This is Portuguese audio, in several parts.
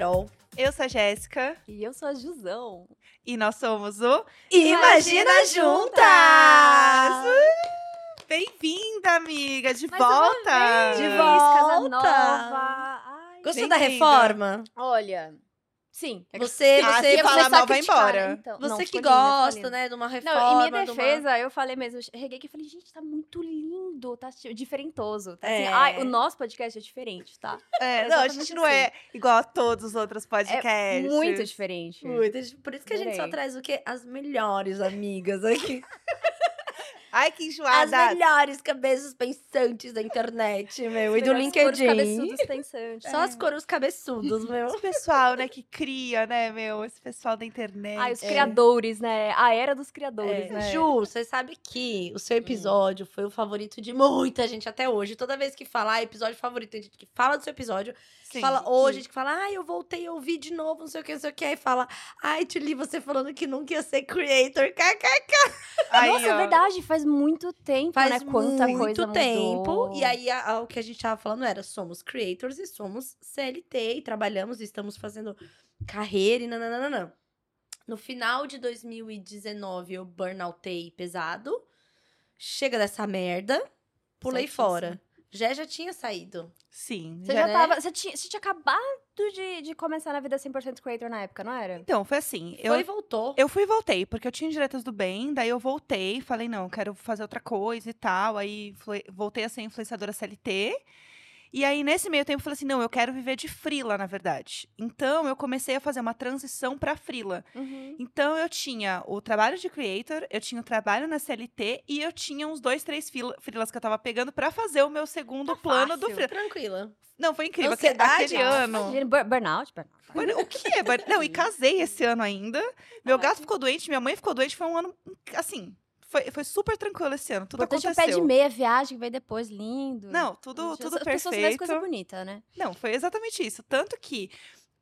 Carol. Eu sou a Jéssica E eu sou a Jusão. e nós somos o Imagina Juntas! Uh! Bem-vinda, amiga, de Mais uma volta! vez, De Casa volta. nova. Ai, Gostou da reforma? Olha, sim. é que- Você, Ah, você, se falar mal, vai embora. Então, você não, que lindo, ficou gosta, lindo. né, de uma reforma. Não, em minha de uma- defesa, eu falei mesmo, eu reguei que falei, gente, tá muito lindo, tá tipo, diferentoso. Tá assim, É. ai, o nosso podcast é diferente, tá? É, não, a gente não é igual a todos os outros É podcasts. muito diferente. Muito. Por isso que a gente só traz o quê? As melhores amigas aqui. Ai, que As enjoada! melhores cabeças pensantes da internet, meu. E do LinkedIn. cabeçudos pensantes. Só as coros cabeçudos, meu. Esse pessoal, né, que cria, né, meu? Esse pessoal da internet. Ai, os É. criadores, né? A era dos criadores, É, né? Ju, você sabe que o seu episódio foi o favorito de muita gente até hoje. Toda vez que fala ah, episódio favorito, tem gente que fala do seu episódio, Sim. fala hoje, gente que fala, ah, eu voltei a ouvir de novo, não sei o que, não sei o que, aí fala, ai, Tuli, você falando que nunca ia ser creator, kkk. Nossa, é verdade, faz muito tempo, Faz né? Quanta muito coisa tempo. mudou. E aí, a- a- o que a gente tava falando era, somos creators e somos CLT, e trabalhamos e estamos fazendo carreira e nananana. No final de 2019, eu burnoutei pesado. Chega dessa merda, pulei Certíssimo. fora. Já já tinha saído. Sim. Você já- né? tava. Você tinha, você tinha acabado de, de começar na vida 100% creator na época, não era? Então, foi assim. Eu, Foi e voltou. Eu fui e voltei, porque eu tinha diretas do bem, daí eu voltei, falei, não, quero fazer outra coisa e tal. Aí flui- voltei a ser influenciadora CLT. E aí, nesse meio tempo, eu falei assim: não, eu quero viver de frila, na verdade. Então, eu comecei a fazer uma transição pra frila. Uhum. Então, eu tinha o trabalho de creator, eu tinha o trabalho na CLT e eu tinha uns dois, três frilas que eu tava pegando pra fazer o meu segundo Tá plano do fácil. frila. Tranquila. Não, foi incrível. Ansiedade? Aquele Nossa, ano. Burnout, burnout. O que é? Não, e casei esse ano ainda. Meu gato ficou doente, minha mãe ficou doente. Foi um ano, assim, foi, foi super tranquilo esse ano. Tudo Importante o aconteceu. pé de meia, viagem que veio depois, lindo. Não, tudo, tudo as pessoas fazem coisa perfeito. bonita, né? Não, foi exatamente isso. Tanto que,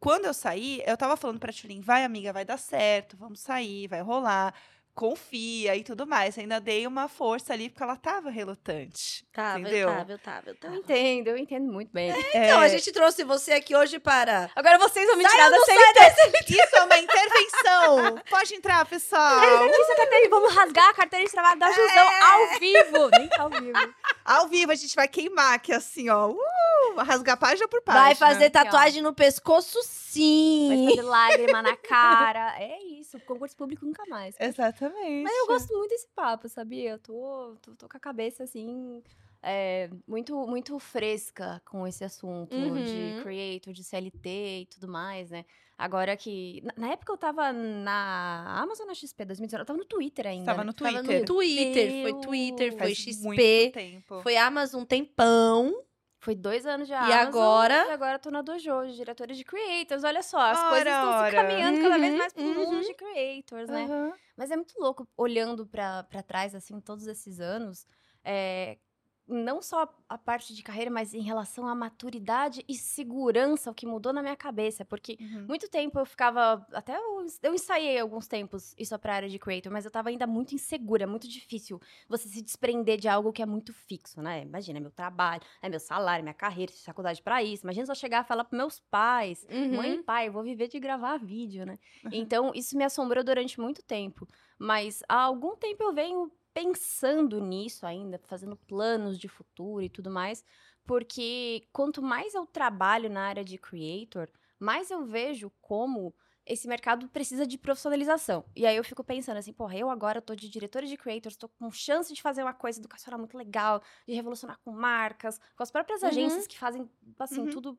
quando eu saí, eu tava falando pra Tulin, vai amiga, vai dar certo, vamos sair, vai rolar. Confia e tudo mais. Ainda dei uma força ali, porque ela tava relutante. Tava, entendeu? eu tava, eu tava, eu tava. entendo, eu entendo muito bem. Então, É, a gente trouxe você aqui hoje para... Agora vocês vão me Sai tirar da CLT. Isso é uma intervenção! Pode entrar, pessoal! Isso, carteira, vamos rasgar a carteira de trabalho da Jusão É. ao vivo. Nem tá ao vivo. Ao vivo, a gente vai queimar aqui, assim, ó. Uh, rasgar página por página. Vai fazer tatuagem no pescoço, Vai sim. fazer lágrima na cara. É isso, concurso público nunca mais. Exatamente. Mas eu gosto muito desse papo, sabia? Eu tô, tô, tô com a cabeça assim. é, muito, muito fresca com esse assunto Uhum. de creator, de CLT e tudo mais, né? Agora que. Na, época eu tava na Amazon na XP 2019, eu tava no Twitter ainda. Tava né? no Tava Twitter. no Twitter, foi Meu, Twitter, foi Faz XP, muito tempo. foi Amazon tempão. Foi dois anos de E Amazon. agora? E agora eu tô na Dojo, de diretora de creators. Olha só, as Ora, coisas estão se caminhando cada vez Uhum, mais pro mundo uhum. de creators, né? Aham. Mas é muito louco olhando pra trás, assim, todos esses anos. é, não só a parte de carreira, mas em relação à maturidade e segurança, o que mudou na minha cabeça. Porque Uhum. muito tempo eu ficava. Até eu, eu ensaiei alguns tempos isso pra área de creator, mas eu tava ainda muito insegura, muito difícil você se desprender de algo que é muito fixo, né? Imagina, é meu trabalho, é meu salário, minha carreira, faculdade pra isso. Imagina se eu chegar e falar pros meus pais. Mãe e pai, eu vou viver de gravar vídeo, né? Uhum. Então, isso me assombrou durante muito tempo. Mas há algum tempo eu venho pensando nisso ainda, fazendo planos de futuro e tudo mais, porque quanto mais eu trabalho na área de creator, mais eu vejo como esse mercado precisa de profissionalização. E aí eu fico pensando assim, porra, eu agora tô de diretora de creators, tô com chance de fazer uma coisa educacional muito legal, de revolucionar com marcas, com as próprias Uhum. agências que fazem, assim, Uhum. tudo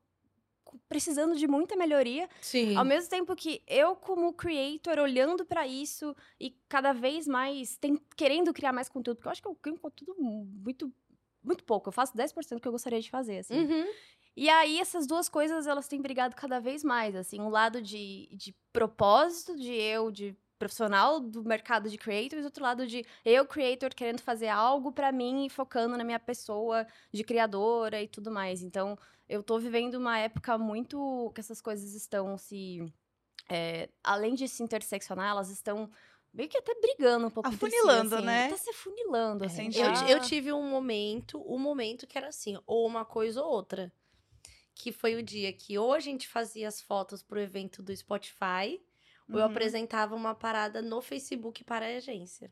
precisando de muita melhoria. Sim. Ao mesmo tempo que eu, como creator, olhando pra isso e cada vez mais tem, querendo criar mais conteúdo, porque eu acho que eu crio conteúdo muito, muito pouco. Eu faço 10% do que eu gostaria de fazer, assim. Uhum. E aí, essas duas coisas, elas têm brigado cada vez mais, assim. Um lado de, de propósito, de eu, de profissional do mercado de creators, outro lado de eu, creator, querendo fazer algo pra mim e focando na minha pessoa de criadora e tudo mais. Então, eu tô vivendo uma época muito que essas coisas estão se. é, além de se interseccionar, elas estão meio que até brigando um pouco. entre si, Afunilando, assim. né? Tá se afunilando, assim. Entendi. Eu, eu tive um momento, um momento que era assim, ou uma coisa ou outra. que foi o dia que ou a gente fazia as fotos pro evento do Spotify, ou eu Uhum. apresentava uma parada no Facebook para a agência.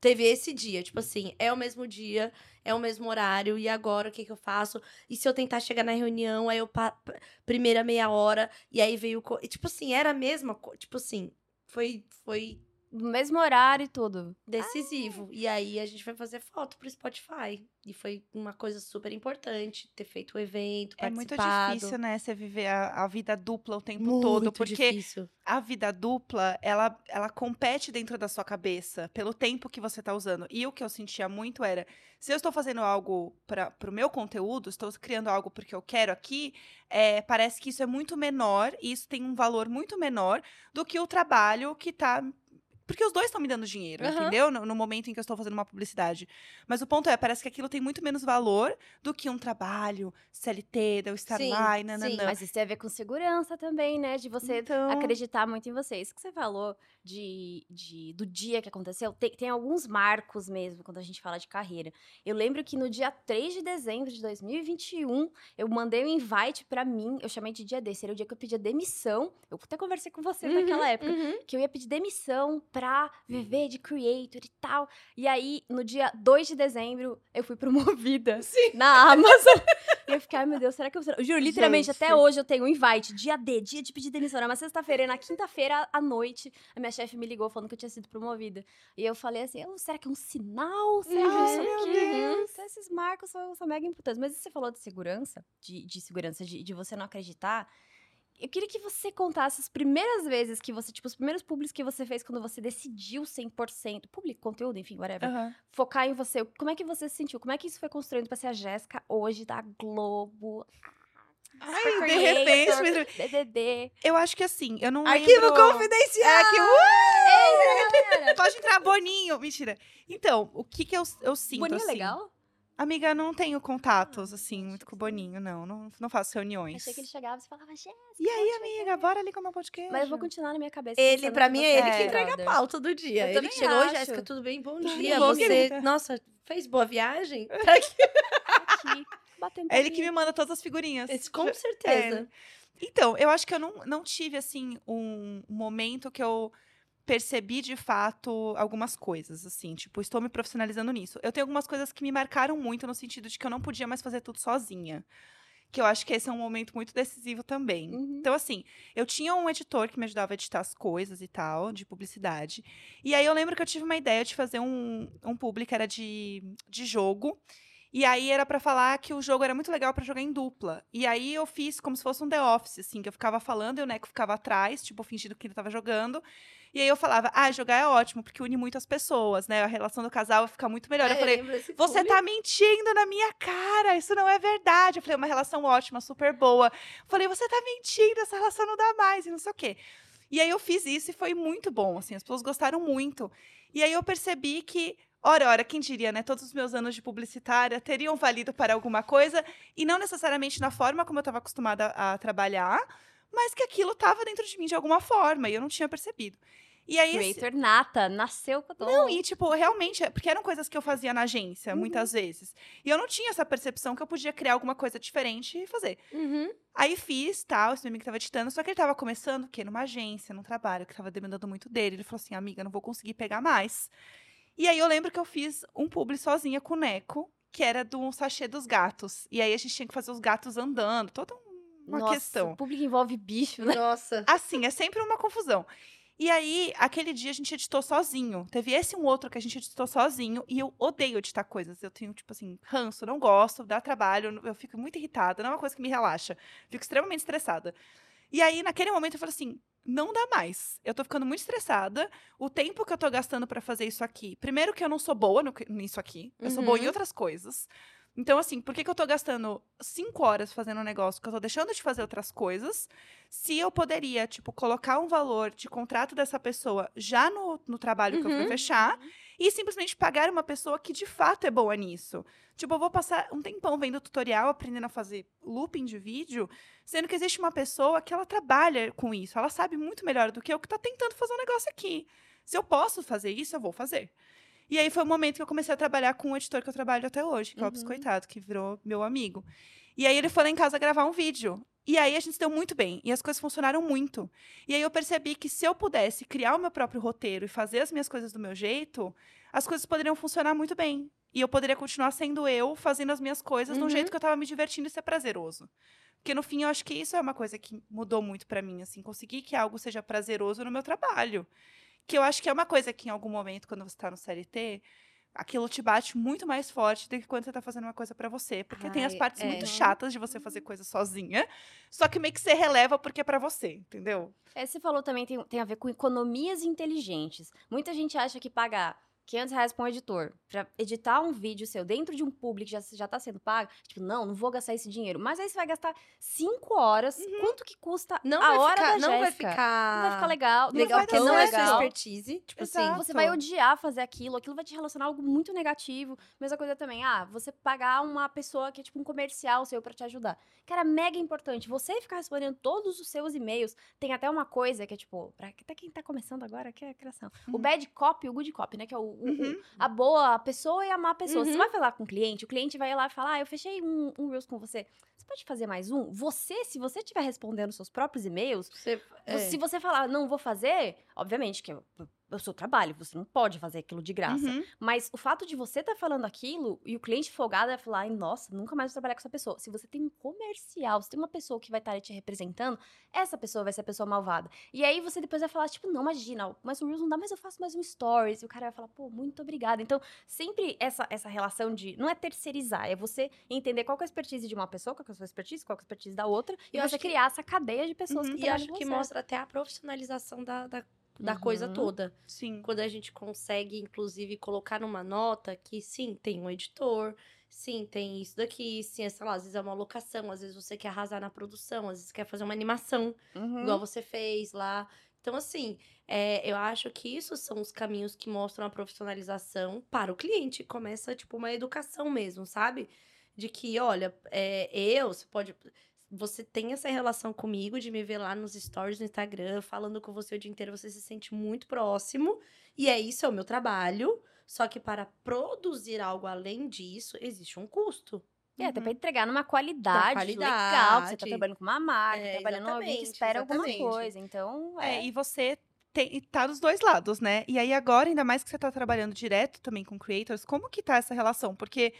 Teve esse dia, tipo assim, é o mesmo dia, é o mesmo horário, e agora o que que eu faço? E se eu tentar chegar na reunião, aí eu pa- primeira meia hora, e aí veio. co- e, Tipo assim, era a mesma coisa. Tipo assim, foi, foi No mesmo horário e tudo. decisivo. E aí a gente foi fazer foto pro Spotify. E foi uma coisa super importante ter feito o evento, É muito difícil, né, você viver a, a vida dupla o tempo Muito todo, porque difícil. a vida dupla, ela, ela compete dentro da sua cabeça pelo tempo que você tá usando. E o que eu sentia muito era, se eu estou fazendo algo para o meu conteúdo, estou criando algo porque eu quero aqui, é, parece que isso é muito menor e isso tem um valor muito menor do que o trabalho que tá porque os dois estão me dando dinheiro, Aham. entendeu? No, no momento em que eu estou fazendo uma publicidade. Mas o ponto é, parece que aquilo tem muito menos valor do que um trabalho CLT, de eu estar Sim, lá e sim. nananã. Mas isso tem a ver com segurança também, né? De você Então- acreditar muito em você. Isso que você falou de, de- do dia que aconteceu, tem, tem alguns marcos mesmo quando a gente fala de carreira. Eu lembro que no dia 3 de dezembro de 2021, eu mandei um invite pra mim, eu chamei de dia desse, era o dia que eu pedia demissão. Eu até conversei com você naquela época. Uhum. que eu ia pedir demissão pra viver de creator e tal. E aí, no dia 2 de dezembro, eu fui promovida na Amazon. e eu fiquei, ai meu Deus, será que eu. Eu juro, literalmente, Gente. até hoje eu tenho um invite, dia D, dia de pedir demissão. Era uma sexta-feira, e na quinta-feira à noite, a minha chefe me ligou falando que eu tinha sido promovida. E eu falei assim: "Oh, será que é um sinal? Será que Uhum, não sei meu o quê?" Deus. Então, esses marcos são, são mega importantes. Mas você falou de segurança, de, de segurança, de, de você não acreditar. Eu queria que você contasse as primeiras vezes que você, tipo, os primeiros públicos que você fez quando você decidiu 100%, público, conteúdo, enfim, whatever, Aham. focar em você. Como é que você se sentiu? Como é que isso foi construindo pra ser a Jéssica hoje da Globo? Ai, de repente, me- DDD. eu acho que assim, eu não Arquivo lembro... confidencial! É, que, galera! Pode entrar, Boninho. Mentira. Então, o que que eu, eu sinto, Boninho é assim? legal? Amiga, não tenho contatos, assim, muito com o Boninho, não. Não, não faço reuniões. Achei que ele chegava e falava, Jéssica. E aí, amiga, bora ali comer um podcast. Mas eu vou continuar na minha cabeça. Ele, pra que mim, é ele que é entrega a pauta do dia. Eu ele também que chegou, "Oi, acho. Jéssica, tudo bem? Bom Tudo dia. bom, Você, querida?" nossa, fez boa viagem? Tá aqui. Aqui, batendo É ele que me manda todas as figurinhas. Esse, com certeza. Então, eu acho que eu não, não tive, assim, um momento que eu percebi de fato algumas coisas, assim, tipo, estou me profissionalizando nisso. Eu tenho algumas coisas que me marcaram muito no sentido de que eu não podia mais fazer tudo sozinha. Que eu acho que esse é um momento muito decisivo também. Uhum. Então, assim, eu tinha um editor que me ajudava a editar as coisas e tal, de publicidade. E aí eu lembro que eu tive uma ideia de fazer um, um publi que era de, de jogo. E aí era pra falar que o jogo era muito legal pra jogar em dupla. E aí eu fiz como se fosse um The Office, assim, que eu ficava falando e o Neco ficava atrás, tipo, fingindo que ele tava jogando. E aí eu falava, ah, jogar é ótimo, porque une muito as pessoas, né? A relação do casal fica muito melhor. eu É, falei, lembro desse você filme. tá mentindo na minha cara, isso não é verdade. Eu falei, uma relação ótima, super boa. Eu falei, você tá mentindo, essa relação não dá mais, e não sei o quê. E aí eu fiz isso e foi muito bom, assim, as pessoas gostaram muito. E aí eu percebi que, ora, ora, quem diria, né? Todos os meus anos de publicitária teriam valido para alguma coisa, e não necessariamente na forma como eu estava acostumada a trabalhar, mas que aquilo estava dentro de mim de alguma forma, e eu não tinha percebido. E aí, esse- Creator nata, nasceu com não, e tipo, realmente, porque eram coisas que eu fazia na agência, Uhum. muitas vezes. E eu não tinha essa percepção que eu podia criar alguma coisa diferente e fazer. Uhum. Aí fiz, tal, esse meu amigo tava editando, só que ele tava começando, o quê? Numa agência, num trabalho, que tava demandando muito dele. Ele falou assim, amiga, não vou conseguir pegar mais. E aí eu lembro que eu fiz um publi sozinha com o Neco, que era do sachê dos gatos. E aí a gente tinha que fazer os gatos andando, toda um- uma Nossa, questão. O público envolve bicho, né? Nossa. Assim, é sempre uma confusão. E aí, aquele dia a gente editou sozinho. Teve esse e um outro que a gente editou sozinho. E eu odeio editar coisas. Eu tenho, tipo assim, ranço, não gosto, dá trabalho, eu fico muito irritada. Não é uma coisa que me relaxa. Fico extremamente estressada. E aí, naquele momento, eu falei assim: não dá mais. Eu tô ficando muito estressada. O tempo que eu tô gastando pra fazer isso aqui. Primeiro, que eu não sou boa no nisso aqui. Eu sou boa em Uhum. outras coisas. Então, assim, por que, que eu tô gastando cinco horas fazendo um negócio que eu tô deixando de fazer outras coisas? Se eu poderia, tipo, colocar um valor de contrato dessa pessoa já no, no trabalho que eu Uhum. fui fechar e simplesmente pagar uma pessoa que de fato é boa nisso. Tipo, eu vou passar um tempão vendo tutorial, aprendendo a fazer looping de vídeo, sendo que existe uma pessoa que ela trabalha com isso, ela sabe muito melhor do que eu que tá tentando fazer um negócio aqui. Se eu posso fazer isso, eu vou fazer. E aí foi o momento que eu comecei a trabalhar com o editor que eu trabalho até hoje, que é o Uhum. Biscoitado, que virou meu amigo. E aí ele foi lá em casa gravar um vídeo. E aí a gente se deu muito bem. E as coisas funcionaram muito. E aí eu percebi que se eu pudesse criar o meu próprio roteiro e fazer as minhas coisas do meu jeito, as coisas poderiam funcionar muito bem. E eu poderia continuar sendo eu, fazendo as minhas coisas de um Uhum. jeito que eu tava me divertindo e ser prazeroso. Porque no fim eu acho que isso é uma coisa que mudou muito pra mim, assim, conseguir que algo seja prazeroso no meu trabalho. Que eu acho que é uma coisa que em algum momento, quando você tá no CLT, aquilo te bate muito mais forte do que quando você tá fazendo uma coisa pra você. Porque tem as Ai, partes é. muito chatas de você fazer coisa sozinha, só que meio que você releva porque é pra você, entendeu? É, você falou também tem, tem a ver com economias inteligentes. Muita gente acha que pagar 500 reais pra um editor pra editar um vídeo seu dentro de um público que já, já tá sendo pago, tipo, não, não vou gastar esse dinheiro. Mas aí você vai gastar 5 horas. Quanto que custa Não a vai hora ficar, da não vai Jéssica? ficar Não vai ficar legal. legal, vai porque não é sua expertise. Tipo Exato. assim, Você vai odiar fazer aquilo, aquilo vai te relacionar a algo muito negativo. Mesma coisa também, ah, você pagar uma pessoa que é tipo um comercial seu pra te ajudar. Cara, mega importante. Você ficar respondendo todos os seus e-mails. Tem até uma coisa que é tipo, pra até quem tá começando agora, que é a criação. O Uhum. bad copy e o good copy, né? Que é o, o- o- Uhum. a boa pessoa e a má pessoa. Você Uhum. vai falar com o cliente, o cliente vai lá e falar: Ah, eu fechei um, um Reels com você. Você pode fazer mais um? Você, se você estiver respondendo seus próprios e-mails, você, é. se você falar, não vou fazer, obviamente que é o seu trabalho, você não pode fazer aquilo de graça. Uhum. Mas o fato de você estar falando aquilo e o cliente folgado vai falar, nossa, nunca mais vou trabalhar com essa pessoa. Se você tem um comercial, se tem uma pessoa que vai estar ali te representando, essa pessoa vai ser a pessoa malvada. E aí você depois vai falar, tipo, não, imagina, mas o Reels não dá, mas eu faço mais um stories. E o cara vai falar, pô, muito obrigada. Então, sempre essa, essa relação de, não é terceirizar, é você entender qual é a expertise de uma pessoa, qual é a sua expertise, qual é a expertise da outra, e Eu você acho que- criar essa cadeia de pessoas Uhum. que E acho que mostra até a profissionalização da, da, da coisa Uhum. toda. Sim. Quando a gente consegue, inclusive, colocar numa nota que sim, tem um editor, sim, tem isso daqui, sim, sei lá, às vezes é uma locação, às vezes você quer arrasar na produção, às vezes quer fazer uma animação, Uhum. igual você fez lá. Então, assim, é, eu acho que isso são os caminhos que mostram a profissionalização para o cliente. Começa, tipo, uma educação mesmo, sabe? De que, olha, é, eu, você pode. Você tem essa relação comigo de me ver lá nos stories no Instagram, falando com você o dia inteiro, você se sente muito próximo. E é isso, é o meu trabalho. Só que para produzir algo além disso, existe um custo. É, até Uhum. pra entregar numa qualidade, qualidade. legal, você tá trabalhando com uma marca, É, trabalhando com alguém que exatamente, espera alguma exatamente. coisa. Então, É, é. e você tem, tá dos dois lados, né? E aí agora, ainda mais que você tá trabalhando direto também com creators, como que tá essa relação? Porque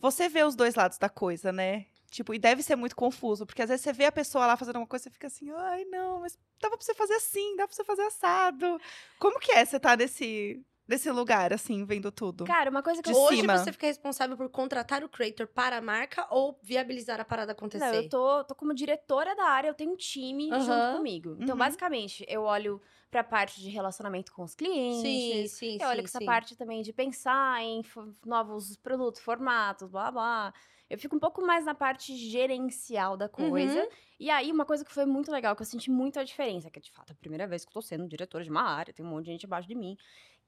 você vê os dois lados da coisa, né? Tipo, e deve ser muito confuso, porque às vezes você vê a pessoa lá fazendo uma coisa e você fica assim, ai, não, mas dava pra você fazer assim, dá pra você fazer assado. Como que é você tá nesse, nesse lugar, assim, vendo tudo? Cara, uma coisa que De eu. Hoje cima. você fica responsável por contratar o creator para a marca ou viabilizar a parada acontecer? Não, eu tô, tô como diretora da área, eu tenho um time junto Aham. comigo. Então, Uhum. basicamente, eu olho pra parte de relacionamento com os clientes. Sim, sim, Eu olho sim, com essa sim. parte também de pensar em novos produtos, formatos, blá blá. Eu fico um pouco mais na parte gerencial da coisa. Uhum. E aí, uma coisa que foi muito legal, que eu senti muito a diferença, que é de fato a primeira vez que eu tô sendo diretora de uma área, tem um monte de gente abaixo de mim,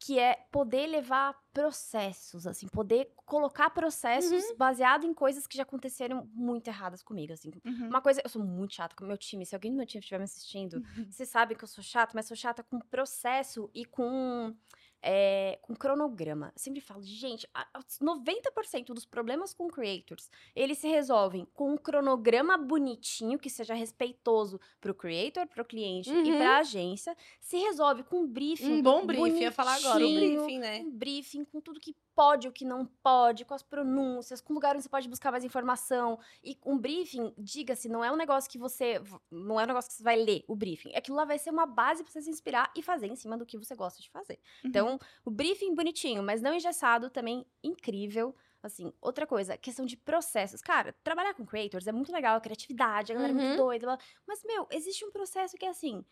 que é poder levar processos, assim, poder colocar processos baseado em coisas que já aconteceram muito erradas comigo, assim. Uhum. Uma coisa, eu sou muito chata com o meu time. Se alguém do meu time estiver me assistindo, vocês sabem que eu sou chata, mas sou chata com processo e com, é, com cronograma. Eu sempre falo, gente, a- a- 90% dos problemas com creators, eles se resolvem com um cronograma bonitinho, que seja respeitoso pro creator, pro cliente e Uhum. pra agência. Se resolve com um briefing Um bom briefing, ia falar agora, um briefing, né? um briefing com tudo que pode, o que não pode, com as pronúncias, com lugar onde você pode buscar mais informação. E um briefing, diga-se, não é um negócio que você. Não é um negócio que você vai ler, o briefing. Aquilo lá vai ser uma base pra você se inspirar e fazer em cima do que você gosta de fazer. Uhum. Então, o briefing bonitinho, mas não engessado, também incrível. Assim, outra coisa, questão de processos. Cara, trabalhar com creators é muito legal, a criatividade, a galera é Uhum. muito doida. blá- Mas, meu, existe um processo que é assim.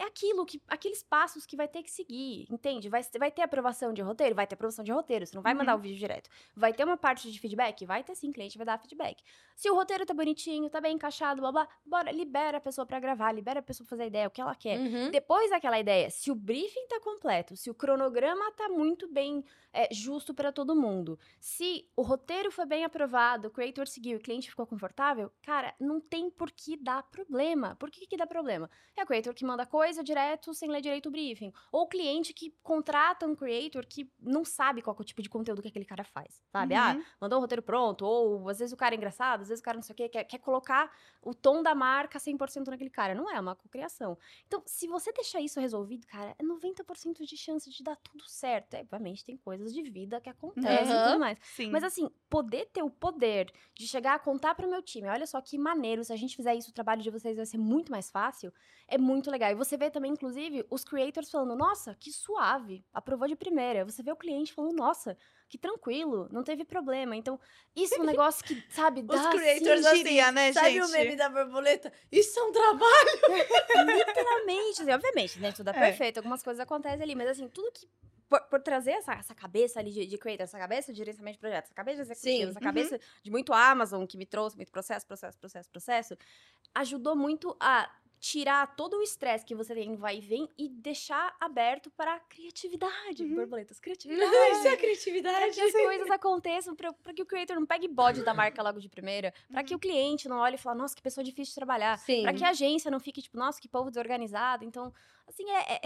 É aquilo que. Aqueles passos que vai ter que seguir, entende? Vai, vai ter aprovação de roteiro? Vai ter aprovação de roteiro. Você não vai mandar Uhum. o vídeo direto. Vai ter uma parte de feedback? Vai ter sim, cliente vai dar feedback. Se o roteiro tá bonitinho, tá bem encaixado, blá blá, bora, libera a pessoa pra gravar, libera a pessoa pra fazer a ideia, o que ela quer. Uhum. Depois daquela ideia, se o briefing tá completo, se o cronograma tá muito bem é, justo pra todo mundo, se o roteiro foi bem aprovado, o creator seguiu e o cliente ficou confortável, cara, não tem por que dar problema. Por que que dá problema? É o creator que manda coisa, coisa direto sem ler direito o briefing. Ou cliente que contrata um creator que não sabe qual é o tipo de conteúdo que aquele cara faz, sabe? Ah, Uhum. mandou um roteiro pronto, ou às vezes o cara é engraçado, às vezes o cara não sei o quê, quer, quer colocar o tom da marca 100% naquele cara. Não é uma cocriação. Então, se você deixar isso resolvido, cara, é 90% de chance de dar tudo certo. É, obviamente, tem coisas de vida que acontecem e Aham. tudo mais. Sim. Mas assim, poder ter o poder de chegar a contar pro meu time, olha só que maneiro, se a gente fizer isso, o trabalho de vocês vai ser muito mais fácil, é muito legal. E você vê também, inclusive, os creators falando, nossa, que suave, aprovou de primeira. Você vê o cliente falando, nossa, que tranquilo, não teve problema. Então, isso é um negócio que, sabe, dá Os assim, creators, assim, diria, né, sabe gente? o meme da borboleta? Isso é um trabalho! literalmente, assim, obviamente, né, tudo é, É. perfeito, algumas coisas acontecem ali, mas assim, tudo que por, por trazer essa, essa cabeça ali de, de creator, essa cabeça de gerenciamento de projetos, essa cabeça de executivo, Sim, essa uhum. cabeça de muito Amazon, que me trouxe muito processo, processo, processo, processo, ajudou muito a tirar todo o estresse que você tem no vai e vem e deixar aberto para a criatividade, Uhum. borboletas, criatividade. Isso é criatividade. que as coisas aconteçam, pra que o creator não pegue bode da marca logo de primeira, pra que o cliente não olhe e fale, nossa, que pessoa difícil de trabalhar. Pra que a agência não fique tipo, nossa, que povo desorganizado. Então, assim, é, é,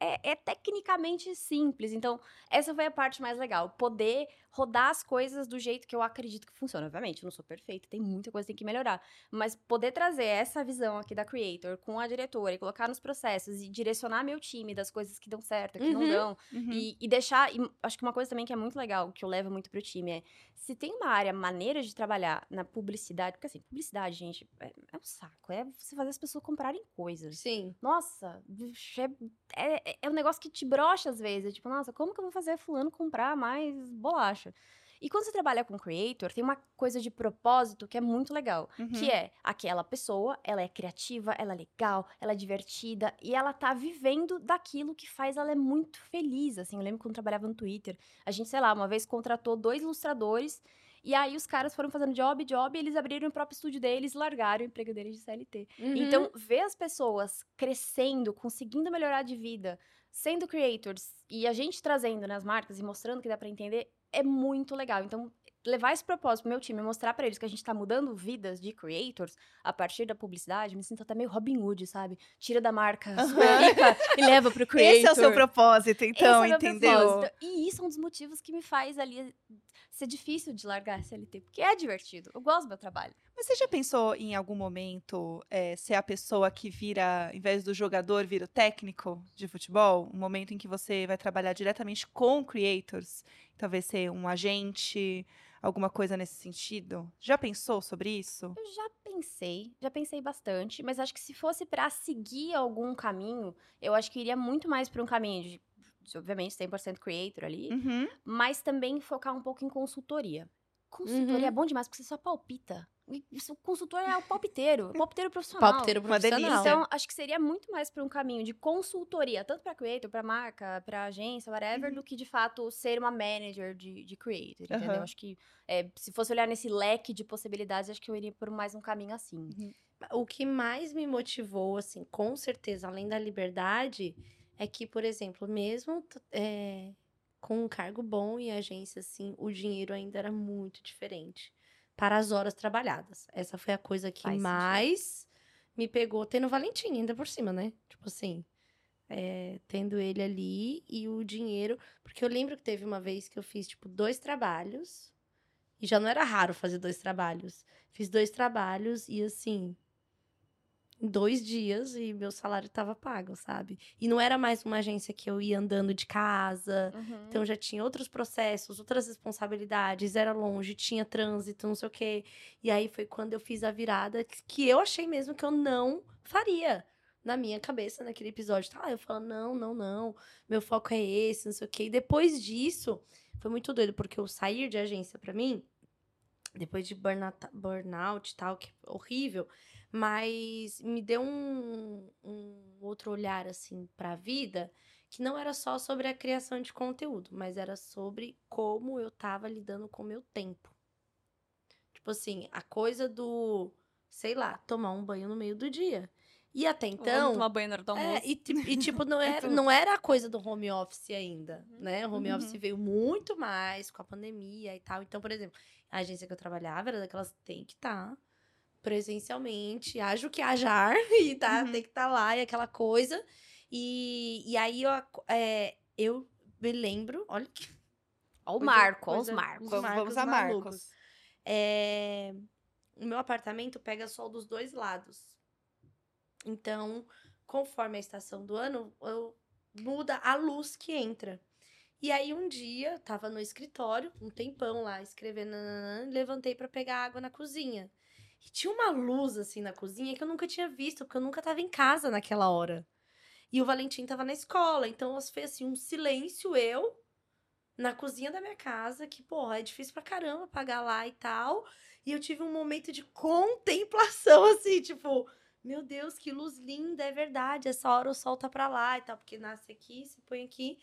é- é tecnicamente simples. Então, essa foi a parte mais legal. Poder rodar as coisas do jeito que eu acredito que funciona. Obviamente, eu não sou perfeita, tem muita coisa que tem que melhorar. Mas poder trazer essa visão aqui da Creator com a diretora e colocar nos processos e direcionar meu time das coisas que dão certo, que não Uhum. dão, Uhum. e, e deixar. e acho que uma coisa também que é muito legal, que eu levo muito pro time, é se tem uma área maneira de trabalhar na publicidade, porque assim, publicidade, gente, é, é um saco. É você fazer as pessoas comprarem coisas. Sim. Nossa, é, é, é um negócio que te brocha às vezes. É tipo, nossa, como que eu vou fazer fulano comprar mais bolacha? E quando você trabalha com creator, tem uma coisa de propósito que é muito legal. Uhum. Que é aquela pessoa, ela é criativa, ela é legal, ela é divertida e ela tá vivendo daquilo que faz ela é muito feliz. Assim, eu lembro quando eu trabalhava no Twitter, a gente, sei lá, uma vez contratou dois ilustradores e aí os caras foram fazendo job, job, e eles abriram o próprio estúdio deles e largaram o emprego deles de CLT. Uhum. Então, ver as pessoas crescendo, conseguindo melhorar de vida, sendo creators e a gente trazendo nas marcas e mostrando que dá pra entender é muito legal. Então, levar esse propósito pro meu time e mostrar pra eles que a gente tá mudando vidas de creators a partir da publicidade, me sinto até meio Robin Hood, sabe? Tira da marca rica e leva pro creator. Esse é o seu propósito, então, Esse é entendeu? propósito. E isso é um dos motivos que me faz ali ser difícil de largar a CLT, porque é divertido. Eu gosto do meu trabalho. Mas você já pensou em algum momento eh, ser a pessoa que vira, em vez do jogador, vira o técnico de futebol? Um momento em que você vai trabalhar diretamente com creators? Talvez ser um agente, alguma coisa nesse sentido? Já pensou sobre isso? Eu já pensei, já pensei bastante, mas acho que se fosse pra seguir algum caminho, eu acho que iria muito mais pra um caminho de, obviamente, 100% creator ali, Uhum. mas também focar um pouco em consultoria. Consultoria Uhum. é bom demais, porque você só palpita. O consultor é o palpiteiro, o palpiteiro profissional. Palpiteiro profissional. Então, acho que seria muito mais para um caminho de consultoria, tanto para creator, para marca, para agência, whatever, do que de fato ser uma manager de, de creator, entendeu? Aham. Acho que é, se fosse olhar nesse leque de possibilidades, acho que eu iria por mais um caminho assim. o que mais me motivou, assim, com certeza, além da liberdade, é que, por exemplo, mesmo é, com um cargo bom e agência, assim, o dinheiro ainda era muito diferente para as horas trabalhadas. Essa foi a coisa que Faz sentido. mais me pegou, tendo o Valentim ainda por cima, né? Tipo assim, é, tendo ele ali e o dinheiro. Porque eu lembro que teve uma vez que eu fiz, tipo, dois trabalhos. E já não era raro fazer dois trabalhos. Fiz dois trabalhos e assim. Em dois dias e meu salário tava pago, sabe? E não era mais uma agência que eu ia andando de casa. Uhum. Então já tinha outros processos, outras responsabilidades, era longe, tinha trânsito, não sei o quê. E aí foi quando eu fiz a virada que- eu achei mesmo que eu não faria. Na minha cabeça, naquele episódio, tá? Eu falo, não, não, não. Meu foco é esse, não sei o quê. E depois disso, foi muito doido, porque eu sair de agência pra mim, depois de burnout, burnout e tal, que é horrível, mas me deu um, um outro olhar, assim, pra vida, que não era só sobre a criação de conteúdo, mas era sobre como eu tava lidando com o meu tempo. Tipo assim, a coisa do, sei lá, tomar um banho no meio do dia. E até então. banho na hora do É, e, ti- e, tipo, não era, não era a coisa do home office ainda, né? O home Uhum. office veio muito mais com a pandemia e tal. Então, por exemplo, a agência que eu trabalhava era daquelas tem que estar presencialmente, haja o que hajar, e tá, Uhum. tem que estar lá e aquela coisa. E, e aí eu, é, eu me lembro, olha que Ó o Marco, ó os Marcos. os Vamos, marcos vamos a malucos. Marcos. É, o meu apartamento pega sol dos dois lados. Então, conforme a estação do ano, eu, muda a luz que entra. E aí, um dia, tava no escritório, um tempão lá, escrevendo, levantei pra pegar água na cozinha. E tinha uma luz, assim, na cozinha que eu nunca tinha visto, porque eu nunca tava em casa naquela hora. E o Valentim tava na escola, então foi assim, um silêncio, eu, na cozinha da minha casa, que, porra, é difícil pra caramba apagar lá e tal. E eu tive um momento de contemplação, assim, tipo, meu Deus, que luz linda, é verdade. Essa hora o sol tá pra lá e tal, porque nasce aqui, se põe aqui.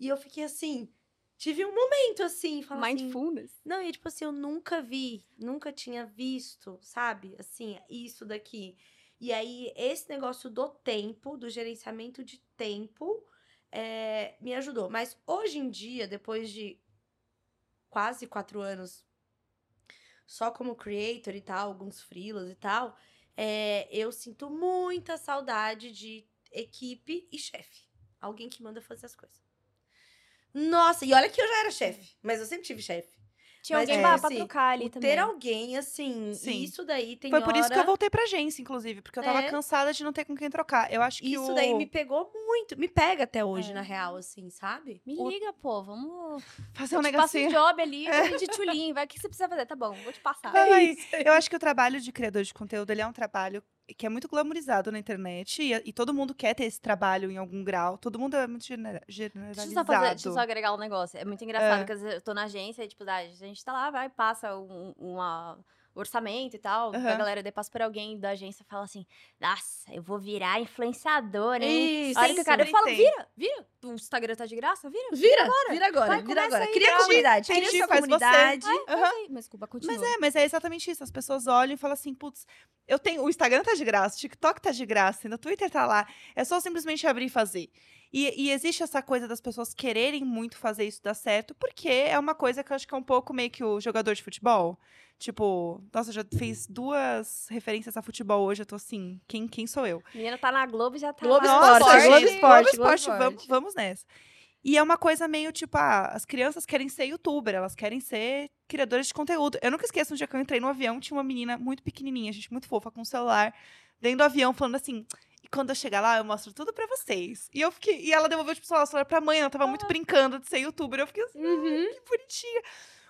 E eu fiquei assim, tive um momento assim, falar assim, Mindfulness. não, e tipo assim, eu nunca vi, nunca tinha visto, sabe? Assim, isso daqui. E aí, esse negócio do tempo, do gerenciamento de tempo, é, me ajudou. Mas hoje em dia, depois de quase quatro anos só como creator e tal, alguns freelas e tal, é, eu sinto muita saudade de equipe e chefe. Alguém que manda fazer as coisas. Nossa, e olha que eu já era chefe, mas eu sempre tive chefe. Tinha Mas alguém é, pra, assim, trocar ali também. ter alguém, assim, Sim. isso daí tem Foi por isso que eu hora- voltei pra agência, inclusive, porque eu tava É. cansada de não ter com quem trocar. Eu acho que Isso o... daí me pegou muito. Me pega até hoje, É. na real, assim, sabe? Me O- liga, pô, vamos. fazer um eu te passo um negocinho. job ali de tchulinho, vai. O que você precisa fazer? Tá bom, vou te passar. Aí. Eu acho que o trabalho de criador de conteúdo ele é um trabalho que é muito glamorizado na internet e, e todo mundo quer ter esse trabalho em algum grau. Todo mundo é muito genera- Deixa eu, generalizado. só fazer, deixa eu só agregar um negócio. É muito engraçado, É. porque às vezes eu tô na agência e, tipo, a gente tá lá, vai, passa um, uma orçamento e tal, pra Aham. galera, passa por alguém da agência e fala assim, nossa, eu vou virar influenciadora, hein? Isso, A hora que o cara fala, tem. vira, vira, o Instagram tá de graça, vira. Vira agora. Vira agora, Vai, vira agora. aí, Cria grava. comunidade. A Cria sua você. comunidade. Mas, aí, mas desculpa, continua. Mas é, mas é exatamente isso. As pessoas olham e falam assim, putz, eu tenho. O Instagram tá de graça, o TikTok tá de graça, ainda o Twitter tá lá. É só simplesmente abrir e fazer. E, e existe essa coisa das pessoas quererem muito fazer isso dar certo, porque é uma coisa que eu acho que é um pouco meio que o jogador de futebol. Tipo, nossa, já fiz duas referências a futebol hoje, eu tô assim, quem, quem sou eu? A menina tá na Globo e já tá Globo lá. Esporte, Nossa, Globo Esporte, Globo Globo Esporte, Esporte. vamos, vamos nessa. E é uma coisa meio tipo, ah, as crianças querem ser youtuber, elas querem ser criadoras de conteúdo. Eu nunca esqueço um dia que eu entrei no avião, tinha uma menina muito pequenininha, gente, muito fofa, com um celular, dentro do avião, falando assim, quando eu chegar lá, eu mostro tudo pra vocês. E eu fiquei, e ela devolveu, tipo, o celular pra mãe, ela tava muito brincando de ser youtuber. Eu fiquei assim, Uhum. que bonitinha.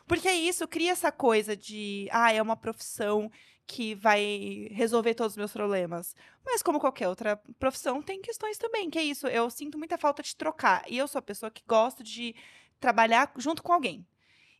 Porque é isso, cria essa coisa de, ah, é uma profissão que vai resolver todos os meus problemas. Mas como qualquer outra profissão, tem questões também, que é isso. Eu sinto muita falta de trocar. E eu sou a pessoa que gosto de trabalhar junto com alguém.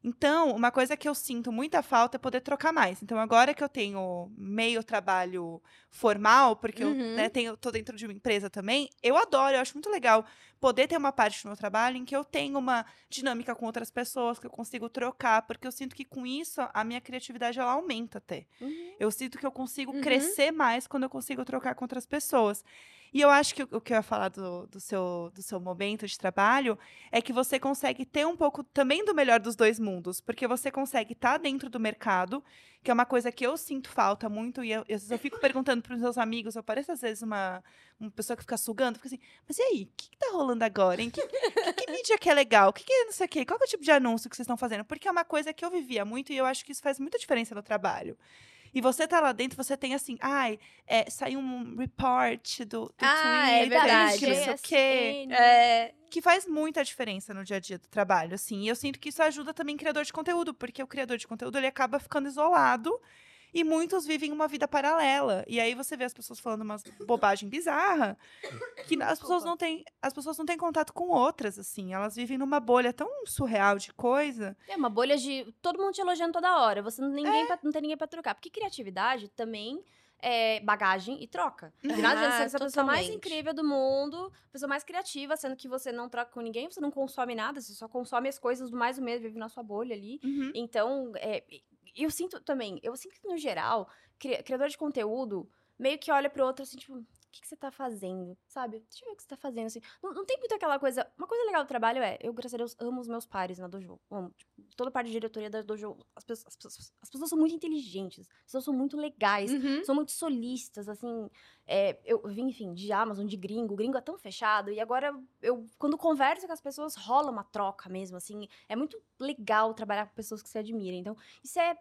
Então, uma coisa que eu sinto muita falta é poder trocar mais. Então, agora que eu tenho meio trabalho formal, porque eu Uhum. né, tenho, tô dentro de uma empresa também, eu adoro, eu acho muito legal poder ter uma parte do meu trabalho em que eu tenho uma dinâmica com outras pessoas, que eu consigo trocar, porque eu sinto que com isso a minha criatividade ela aumenta até. Uhum. Eu sinto que eu consigo Uhum. crescer mais quando eu consigo trocar com outras pessoas. E eu acho que o que eu ia falar do, do, seu, do seu momento de trabalho é que você consegue ter um pouco também do melhor dos dois mundos, porque você consegue estar dentro do mercado, que é uma coisa que eu sinto falta muito, e eu, às vezes eu fico perguntando para os meus amigos, eu pareço às vezes uma, uma pessoa que fica sugando, fica assim, mas e aí, o que, que tá rolando agora, hein? Que, que, que mídia que é legal? O que, que é não sei o quê? Qual que é o tipo de anúncio que vocês estão fazendo? Porque é uma coisa que eu vivia muito e eu acho que isso faz muita diferença no trabalho. E você tá lá dentro, você tem assim, ai, é, saiu um report do, do Ah, é Twitter, verdade. que não sei o quê. É, que faz muita diferença no dia a dia do trabalho, assim. E eu sinto que isso ajuda também o criador de conteúdo, porque o criador de conteúdo ele acaba ficando isolado e muitos vivem uma vida paralela. E aí você vê as pessoas falando umas bobagem bizarra, que as pessoas não têm, as pessoas não têm contato com outras, assim. Elas vivem numa bolha tão surreal de coisa. É uma bolha de todo mundo te elogiando toda hora. Você não, É. ninguém pra- não tem ninguém pra trocar. Porque criatividade também é bagagem e troca. De nada adianta Ah, ser a pessoa mais incrível do mundo, a pessoa mais criativa, sendo que você não troca com ninguém, você não consome nada, você só consome as coisas do mais do mesmo, vive na sua bolha ali. Uhum. Então, é, eu sinto também, eu sinto que no geral, cri- criador de conteúdo meio que olha pro outro assim, tipo, o que, que você tá fazendo, sabe? Deixa eu ver o que você tá fazendo, assim. Não, não tem muito aquela coisa... Uma coisa legal do trabalho é, eu, graças a Deus, amo os meus pares na dojo. Amo, tipo, toda a parte de diretoria da dojo, as pessoas, as, pessoas, as pessoas são muito inteligentes, as pessoas são muito legais, Uhum. são muito solistas, assim. é, eu vim, enfim, de Amazon, de gringo. O gringo é tão fechado. E agora, eu, quando converso com as pessoas, rola uma troca mesmo, assim. É muito legal trabalhar com pessoas que você admira. Então, isso é.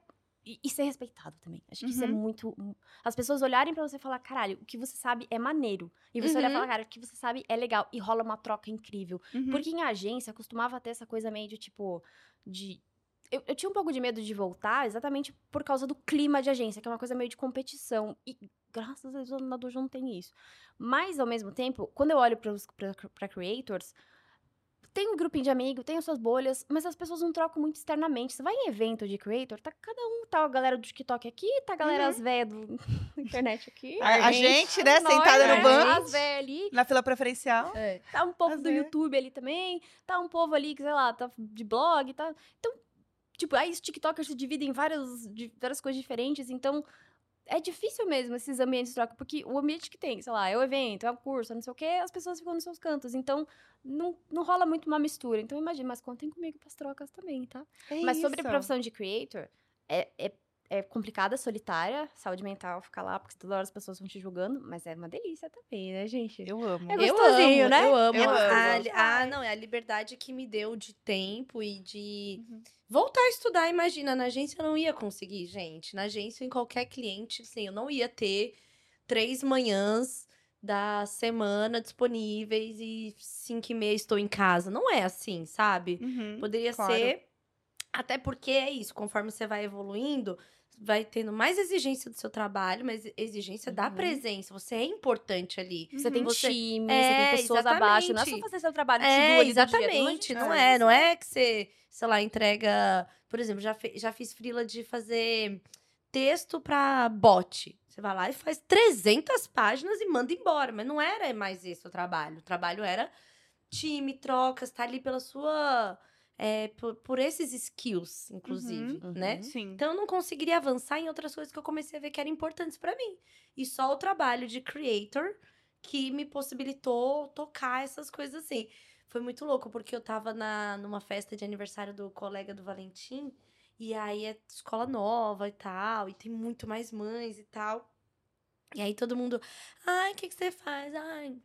E, e ser respeitado também. Acho que isso é Uhum. muito. As pessoas olharem pra você e falar, caralho, o que você sabe é maneiro. E você olhar e Uhum. falar, cara, o que você sabe é legal. E rola uma troca incrível. Uhum. Porque em agência costumava ter essa coisa meio de tipo. De. Eu, eu tinha um pouco de medo de voltar exatamente por causa do clima de agência, que é uma coisa meio de competição. E graças a Deus na Dojo não tem isso. Mas, ao mesmo tempo, quando eu olho pra creators, tem um grupinho de amigo, tem as suas bolhas, mas as pessoas não trocam muito externamente. Você vai em evento de creator, tá cada um, tá a galera do TikTok aqui, tá a galera Uhum. as do da internet aqui. A, a gente, né, nós, sentada né, no banco, As véias ali. na fila preferencial. É. Tá um povo Mas do é. YouTube ali também. Tá um povo ali que, sei lá, tá de blog, tá. Então, tipo, aí os TikTokers se dividem em várias, várias coisas diferentes. Então, é difícil mesmo esses ambientes de troca, porque o ambiente que tem, sei lá, é o evento, é o curso, é não sei o quê, as pessoas ficam nos seus cantos. Então, não, não rola muito uma mistura. Então, imagina, mas contem comigo pras trocas também, tá? É Mas sobre a isso. profissão de creator, é, é, é complicada, solitária, saúde mental ficar lá, porque toda hora as pessoas vão te julgando, mas é uma delícia também, né, gente? Eu amo. É Eu gostosinho, amo, né? Eu amo. Eu A amo. li- ah, não, é a liberdade que me deu de tempo e de Uhum. Voltar a estudar. Imagina, na agência eu não ia conseguir, gente. Na agência, em qualquer cliente, assim, eu não ia ter três manhãs da semana disponíveis e cinco e meia estou em casa. Não é assim, sabe? Uhum. Poderia claro. ser. Até porque é isso, conforme você vai evoluindo, vai tendo mais exigência do seu trabalho, mas exigência da Uhum. presença. Você é importante ali. Você tem Você- time, É, você tem pessoas abaixo. Não é só exatamente. fazer seu trabalho de É, do dia. exatamente. Não, Não é, faz não é que você, sei lá, entrega. Por exemplo, já, fe- já fiz frila de fazer texto pra bot. Você vai lá e faz 300 páginas e manda embora. Mas não era mais esse o trabalho. O trabalho era time, trocas, tá ali pela sua. É, por, por esses skills, inclusive, Uhum. né? Sim. Então eu não conseguiria avançar em outras coisas que eu comecei a ver que eram importantes pra mim. E só o trabalho de creator que me possibilitou tocar essas coisas assim. Foi muito louco, porque eu tava na, numa festa de aniversário do colega do Valentim, e aí é escola nova e tal, e tem muito mais mães e tal. E aí todo mundo, ai, o que, que você faz? Ai,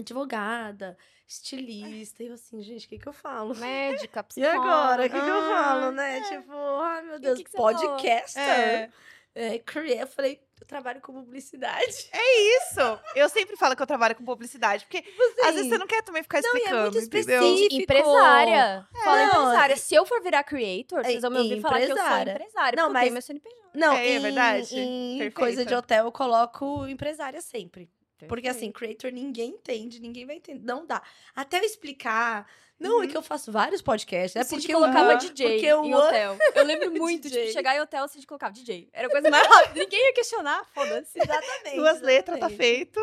advogada, estilista. E eu assim, gente, o que, que eu falo? Médica, E psicóloga. agora? O que, que eu Ah, falo, né? Tipo, ai meu Deus, que que podcaster. É. É, eu falei, eu trabalho com publicidade. Isso! Eu sempre falo que eu trabalho com publicidade, porque às vezes você não quer também ficar Não, e é explicando, muito entendeu? específico. Empresária. Fala Não, empresária. Se eu for virar creator, vocês vão me ouvir falar que eu sou empresária. empresária. Não, Não, mas- meu CNPJ. Não, É, é em, verdade. em Perfeita. coisa de hotel eu coloco empresária sempre. Porque assim, Perfeito. creator ninguém entende, ninguém vai entender. Não dá. Até eu explicar. Não, é Uhum. que eu faço vários podcasts. É porque colocava eu, DJ porque eu em hotel. Eu lembro muito, DJ. tipo, chegar em hotel, Cid colocava DJ. Era coisa mais rápida. Ninguém ia questionar, foda-se. Exatamente. Duas letras, tá feito.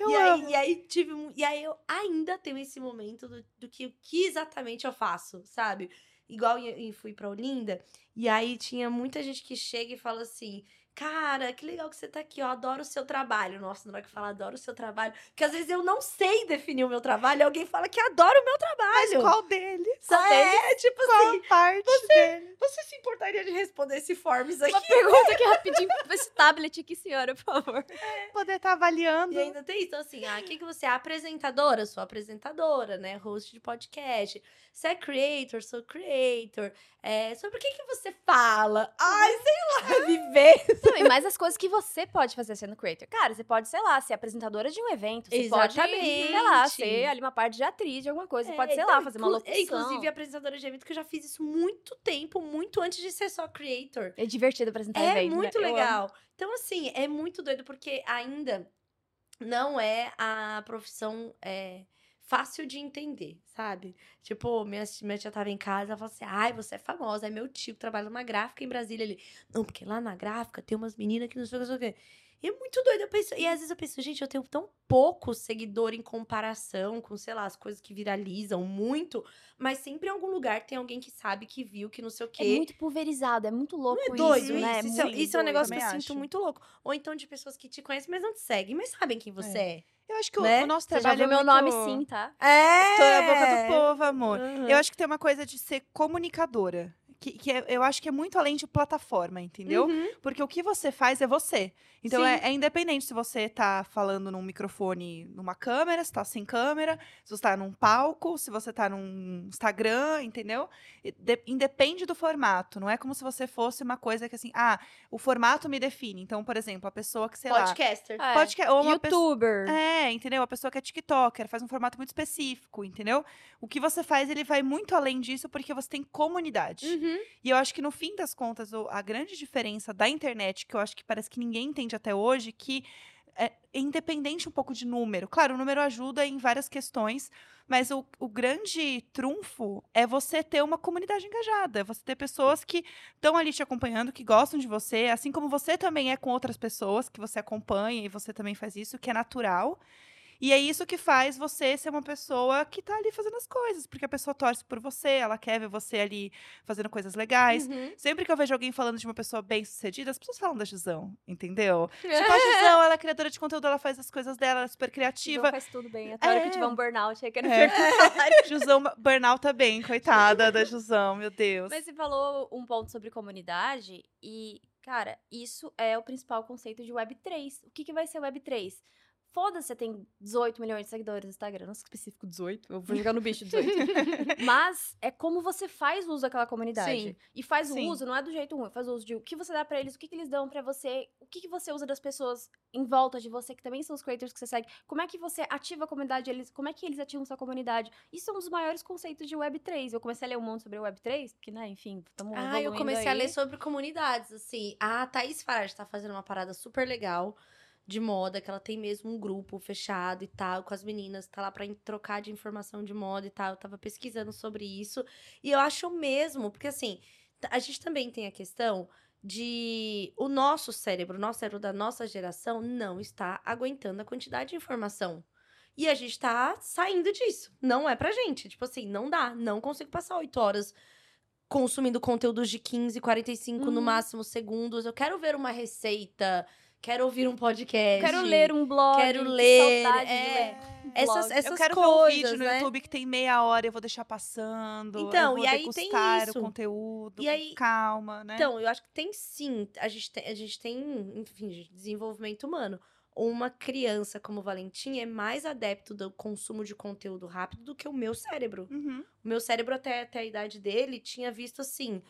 Eu e, amo. aí, e aí tive e aí eu ainda tenho esse momento do, do que, que exatamente eu faço, sabe? Igual eu, eu fui pra Olinda, e aí tinha muita gente que chega e fala assim: Cara, que legal que você tá aqui, eu adoro o seu trabalho. Nossa, na hora que fala adoro o seu trabalho, porque às vezes eu não sei definir o meu trabalho, e alguém fala que adora o meu Mas trabalho. qual deles? Sabe? É, tipo Qual assim, parte dele? você se importaria de responder esse forms aqui? Uma pergunta aqui rapidinho. Esse tablet aqui, senhora, por favor. Poder estar avaliando. E ainda tem isso, então assim, ah, o que, que você é? Apresentadora? Sou apresentadora, né? Host de podcast. Você é creator? Sou creator. É, sobre o que, que você fala? Ai, sei lá, viver. Não, e mais as coisas que você pode fazer sendo creator. Cara, você pode, sei lá, ser apresentadora de um evento. Você pode, sei lá, Exatamente. ser ali uma parte de atriz de alguma coisa. Você É, pode, sei então, lá, fazer uma inclu- locução. é, Inclusive, apresentadora de evento, que eu já fiz isso muito tempo, muito antes de ser só creator. É divertido apresentar É evento, né? muito amo. legal. Então, assim, é muito doido, porque ainda não é a profissão é, fácil de entender, sabe? Tipo, minha, minha tia tava em casa, ela falou assim: ai, você é famosa. Aí meu tio trabalha numa gráfica em Brasília, ele, não, porque lá na gráfica tem umas meninas que não sei o que, não sei o que. E é muito doido. Eu penso, e às vezes eu penso, gente, eu tenho tão pouco seguidor em comparação com, sei lá, as coisas que viralizam muito. Mas sempre em algum lugar tem alguém que sabe, que viu, que não sei o quê. É muito pulverizado, é muito louco Não é doido isso, né? isso? Isso, é, isso é um negócio que eu também sinto acho. muito louco. Ou então de pessoas que te conhecem, mas não te seguem, mas sabem quem você é. Eu acho que o- Né? o nosso Você já trabalho viu é meu muito... nome sim, tá? É! Tô na boca do povo, amor. Uhum. Eu acho que tem uma coisa de ser comunicadora. Que, que é- eu acho que é muito além de plataforma, entendeu? Uhum. Porque o que você faz é você. Então é, é independente se você tá falando num microfone, numa câmera, se tá sem câmera, se você tá num palco, se você tá num Instagram, entendeu? De- independe do formato. Não é como se você fosse uma coisa que assim, ah, o formato me define. Então, por exemplo, a pessoa que, sei lá. Podcaster. É. Ou uma. Youtuber. É, entendeu? A pessoa que é TikToker faz um formato muito específico, entendeu? O que você faz, ele vai muito além disso porque você tem comunidade. Uhum. E eu acho que no fim das contas, a grande diferença da internet, que eu acho que parece que ninguém entende até hoje, que é independente um pouco de número. Claro, o número ajuda em várias questões, mas o, o grande trunfo é você ter uma comunidade engajada, é você ter pessoas que estão ali te acompanhando, que gostam de você, assim como você também é com outras pessoas que você acompanha e você também faz isso, que é natural. E é isso que faz você ser uma pessoa que tá ali fazendo as coisas, porque a pessoa torce por você, ela quer ver você ali fazendo coisas legais. Uhum. Sempre que eu vejo alguém falando de uma pessoa bem sucedida, as pessoas falam da Gisão, entendeu? Tipo, a Gisão, ela é criadora de conteúdo, ela faz as coisas dela, ela é super Gisão criativa. faz tudo bem. Até a hora que É. tiver um burnout, aí quero É. ver. Jusão burnout tá bem, coitada da Jusão, meu Deus. Mas você falou um ponto sobre comunidade e, cara, isso é o principal conceito de Web3. O que, que vai ser Web3? Foda-se, você tem 18 milhões de seguidores no Instagram. Não específico 18, eu vou jogar no bicho 18. Mas é como você faz uso daquela comunidade. Sim. E faz o uso, não é do jeito ruim, faz o uso de o que você dá pra eles, o que, que eles dão pra você, o que, que você usa das pessoas em volta de você, que também são os creators que você segue. Como é que você ativa a comunidade, eles, como é que eles ativam sua comunidade. Isso é um dos maiores conceitos de Web3. Eu comecei a ler um monte sobre Web3, porque, né, enfim, estamos Ah, eu comecei a ler sobre comunidades, assim. A Thaís Farage tá fazendo uma parada super legal de moda, que ela tem mesmo um grupo fechado e tal, com as meninas, tá lá pra in- trocar de informação de moda e tal. Eu tava pesquisando sobre isso. E eu acho mesmo, porque assim, a gente também tem a questão de o nosso cérebro, o nosso cérebro da nossa geração não está aguentando a quantidade de informação. E a gente tá saindo disso. Não é pra gente. Tipo assim, não dá. Não consigo passar oito horas consumindo conteúdos de 15, 45 no Uhum. máximo segundos. Eu quero ver uma receita, quero ouvir um podcast. Quero ler um blog. Quero que ler, saudade de é. ler um Essas, essas eu quero coisas, ver um vídeo no né? YouTube que tem meia hora, eu vou deixar passando. Então, eu vou e aí tem isso. o conteúdo, E com aí- calma, né? Então, eu acho que tem sim. A gente tem, a gente tem enfim, de desenvolvimento humano. Uma criança como o Valentim é mais adepto do consumo de conteúdo rápido do que o meu cérebro. Uhum. O meu cérebro, até, até a idade dele, tinha visto assim.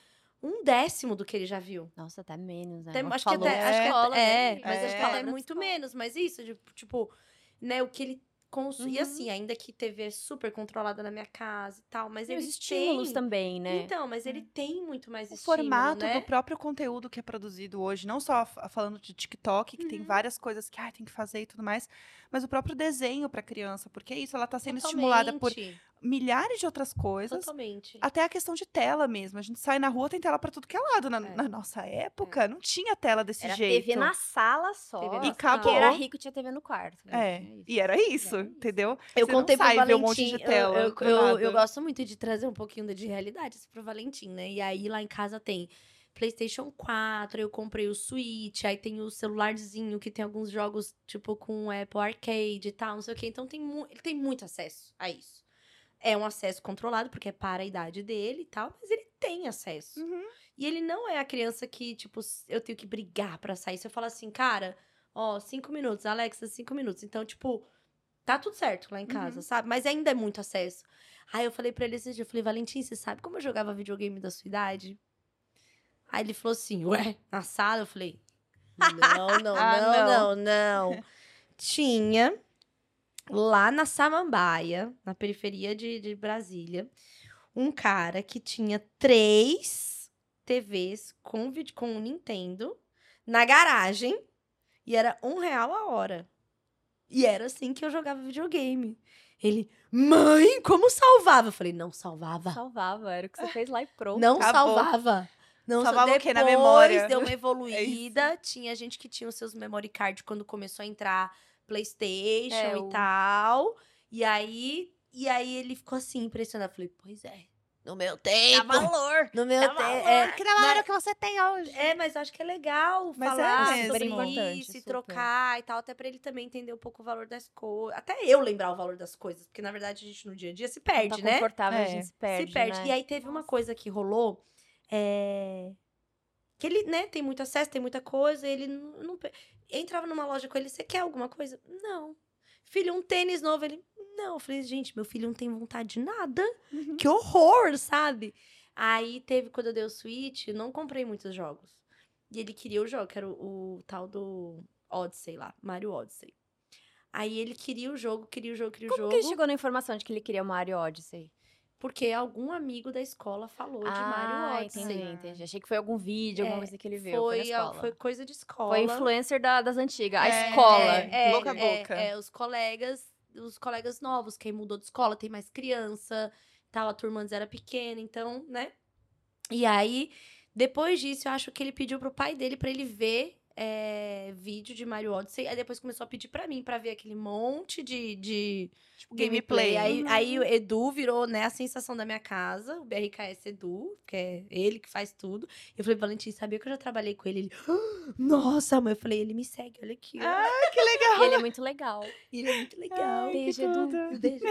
Um décimo do que ele já viu. Nossa, até menos, né? Até- acho que até, na acho que escola, até- né? é, mas acho que É. até muito menos, mas isso, tipo, né, o que ele consome. E Uhum. assim, ainda que TV é super controlada na minha casa e tal, mas E ele os estímulos tem... também, né? Então, mas ele tem muito mais O estímulo, formato né? do próprio conteúdo que é produzido hoje, não só fa- falando de TikTok, que tem Uhum. várias várias coisas que ah, tem que fazer e tudo mais, mas o próprio desenho para criança, porque é isso, ela está sendo estimulada por Totalmente, milhares de outras coisas. Totalmente. Até a questão de tela mesmo. A gente sai na rua, tem tela pra tudo que é lado. Na, É. na nossa época, não tinha tela desse Era jeito. TV na sala só. TV na E acabou. Quem era rico tinha TV no quarto. né? É, isso. e era isso, Era isso. entendeu? Eu Você não contei pro sai ver Valentim, um monte de eu- tela eu, eu, nada. eu gosto muito de trazer um pouquinho de realidade isso pro Valentim, né? E aí lá em casa tem PlayStation 4, eu comprei o Switch, aí tem o celularzinho que tem alguns jogos tipo com Apple Arcade e tal, não sei o quê. Então tem mu- ele tem muito acesso a isso. É um acesso controlado porque é para a idade dele e tal, mas ele tem acesso. Uhum. E ele não é a criança que, tipo, eu tenho que brigar pra sair. Se eu falar assim, cara, ó, cinco minutos, Alexa, cinco minutos. Então, tipo, tá tudo certo lá em casa, Uhum. sabe? Mas ainda é muito acesso. Aí eu falei pra ele esse dia, eu falei, Valentim, você sabe como eu jogava videogame da sua idade? Aí ele falou assim, ué, na sala? Eu falei, não, não, Ah, não, não, não. Tinha lá na Samambaia, na periferia de, de Brasília, um cara que tinha três TVs com, com Nintendo na garagem e era um real a hora. E era assim que eu jogava videogame. Ele, mãe, como salvava? Eu falei, não salvava. Salvava, era o que você fez lá e pronto. Não acabou. salvava. Não, Salvava o depois quê? Na memória? deu uma evoluída. tinha gente que tinha os seus memory card quando começou a entrar PlayStation É, e o- tal. E aí, e aí ele ficou assim, impressionado. Eu falei, pois é. No meu tempo. valor! No meu Dá tempo. valor, É, Que da hora mas- que você tem hoje. é, mas acho que é legal Mas é falar mesmo. sobre importante, isso e super. trocar e tal, até pra ele também entender um pouco o valor das coisas. Até eu lembrar o valor das coisas, porque na verdade a gente no dia a dia se Tá perde, né? confortável, a É, gente se perde, se perde. né? E aí teve uma coisa que rolou, é... que ele, né, tem muito acesso, tem muita coisa, ele não, não entrava numa loja com ele, você quer alguma coisa? Não. Filho, um tênis novo, ele, não. Eu falei, gente, meu filho não tem vontade de nada. Uhum. Que horror, sabe? Aí teve, quando eu dei o Switch, eu não comprei muitos jogos. E ele queria o jogo, que era o, o tal do Odyssey lá, Mario Odyssey. Aí ele queria o jogo, queria o jogo, queria o Como jogo. que ele chegou na informação de que ele queria o Mario Odyssey? Porque algum amigo da escola falou de ah, Mario Odyssey. entendi, entendi. Achei que foi algum vídeo, alguma É, coisa que ele viu. Foi, Foi, na a- escola. foi coisa de escola. Foi influencer da- das antigas. A É, escola. É, é, Boca a é, boca. é, os colegas, os colegas novos, quem mudou de escola, tem mais criança, tal, a turma antes era pequena, então, né? E aí, depois disso, eu acho que ele pediu pro pai dele pra ele ver é, vídeo de Mario Odyssey, aí depois começou a pedir pra mim, pra ver aquele monte de, de Tipo, gameplay. gameplay. Aí, Uhum. aí o Edu virou, né, a sensação da minha casa, o BRKS Edu, que é ele que faz tudo. Eu falei, Valentim, sabia que eu já trabalhei com ele? Ele, "Ah, nossa, mãe. Eu falei, ele me segue, olha aqui. ó." Ah, que legal. Ele é muito legal. Ele é muito legal. Ai, Beijo, Edu. Beijo.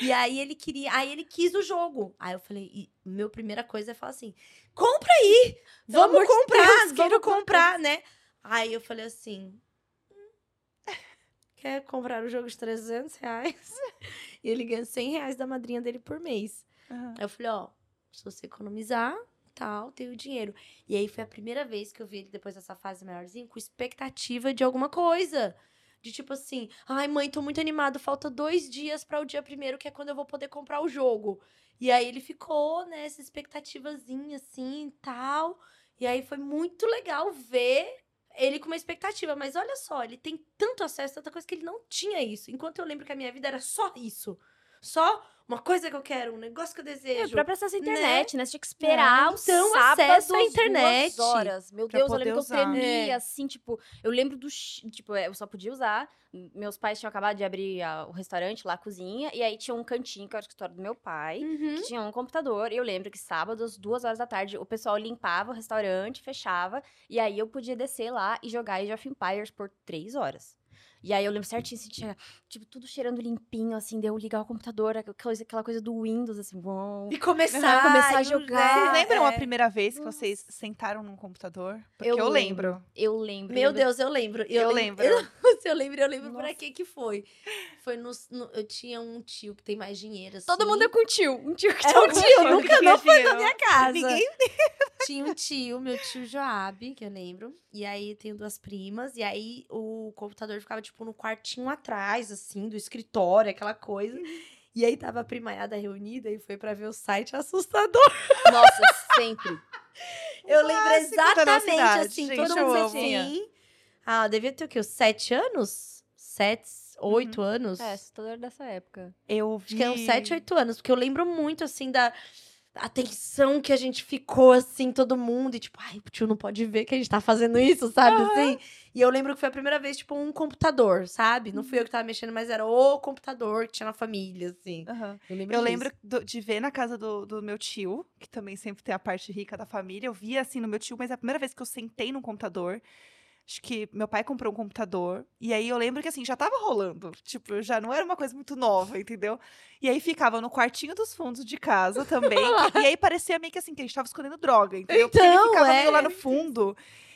E aí ele queria, aí ele quis o jogo. Aí eu falei, e meu primeira coisa é falar assim: compra aí! Vamos comprar, Deus, quero vamos comprar, né? Aí eu falei assim: "Hum, quer comprar o jogo de 300 reais? E ele ganha 100 reais da madrinha dele por mês. Aham. Aí eu falei: ó, se você economizar, tal, tem o dinheiro. E aí foi a primeira vez que eu vi ele depois dessa fase maiorzinha com expectativa de alguma coisa. De tipo assim, ai mãe, tô muito animado, falta dois dias para o dia primeiro, que é quando eu vou poder comprar o jogo. E aí ele ficou nessa expectativazinha assim e tal. E aí foi muito legal ver ele com uma expectativa. Mas olha só, ele tem tanto acesso, tanta coisa que ele não tinha isso. Enquanto eu lembro que a minha vida era só isso. Só uma coisa que eu quero, um negócio que eu É, desejo. pra acesso à internet, né? Você tinha que esperar o Então, sábado acesso à duas internet. horas. Meu Deus, eu lembro que eu usar. tremia, É. assim, tipo... Eu lembro do... Tipo, é, eu só podia usar. Meus pais tinham acabado de abrir a- o restaurante lá, a cozinha. E aí tinha um cantinho, que era o escritório do meu pai. Uhum. que tinha um computador. E eu lembro que sábado, às duas horas da tarde, o pessoal limpava o restaurante, fechava. E aí eu podia descer lá e jogar Age of Empires por três horas. E aí eu lembro certinho, assim, tinha, tipo, tudo cheirando limpinho, assim, deu ligar o computador, aquela coisa, aquela coisa do Windows, assim, bom. E começar, Começar a jogar. Vocês lembram é. a primeira vez que vocês sentaram num computador? Porque Eu eu, lembro. lembro. Eu lembro. Meu lembro- Deus, eu lembro. Eu, lem- lembro. Se eu lembro, eu lembro pra Nossa. que que foi. Foi no, no- Eu tinha um tio que tem mais dinheiro, assim. Todo mundo é com tio. Um tio que É tinha um tio, nunca não foi dinheiro. na minha casa. Ninguém Tinha um tio, meu tio Joab, que eu lembro. E aí tenho duas primas. E aí o computador ficava, tipo, no quartinho atrás, assim, do escritório, aquela coisa. E aí tava a primaiada reunida e foi pra ver o site assustador. Nossa, sempre. Eu lembro exatamente, assim, idade, todo gente, mundo assim. Ah, devia ter o quê? Uns sete anos? Sete, oito anos? É, assustador dessa época. Eu vi. Acho que é uns sete, oito anos. Porque eu lembro muito, assim, da atenção que a gente ficou, assim, todo mundo. E tipo, ai, o tio não pode ver que a gente tá fazendo isso, sabe? Assim. E eu lembro que foi a primeira vez, tipo, um computador, sabe? Não fui eu que tava mexendo, mas era o computador que tinha na família, assim. Aham. Eu lembro Eu lembro do- de ver na casa do, do meu tio, que também sempre tem a parte rica da família. Eu via assim no meu tio, mas é a primeira vez que eu sentei num computador. Acho que meu pai comprou um computador. E aí eu lembro que assim, já tava rolando. Tipo, já não era uma coisa muito nova, entendeu? E aí ficava no quartinho dos fundos de casa também. e aí parecia meio que assim, que a gente tava escondendo droga, entendeu? Porque ele Então, ficava é. meio lá no fundo.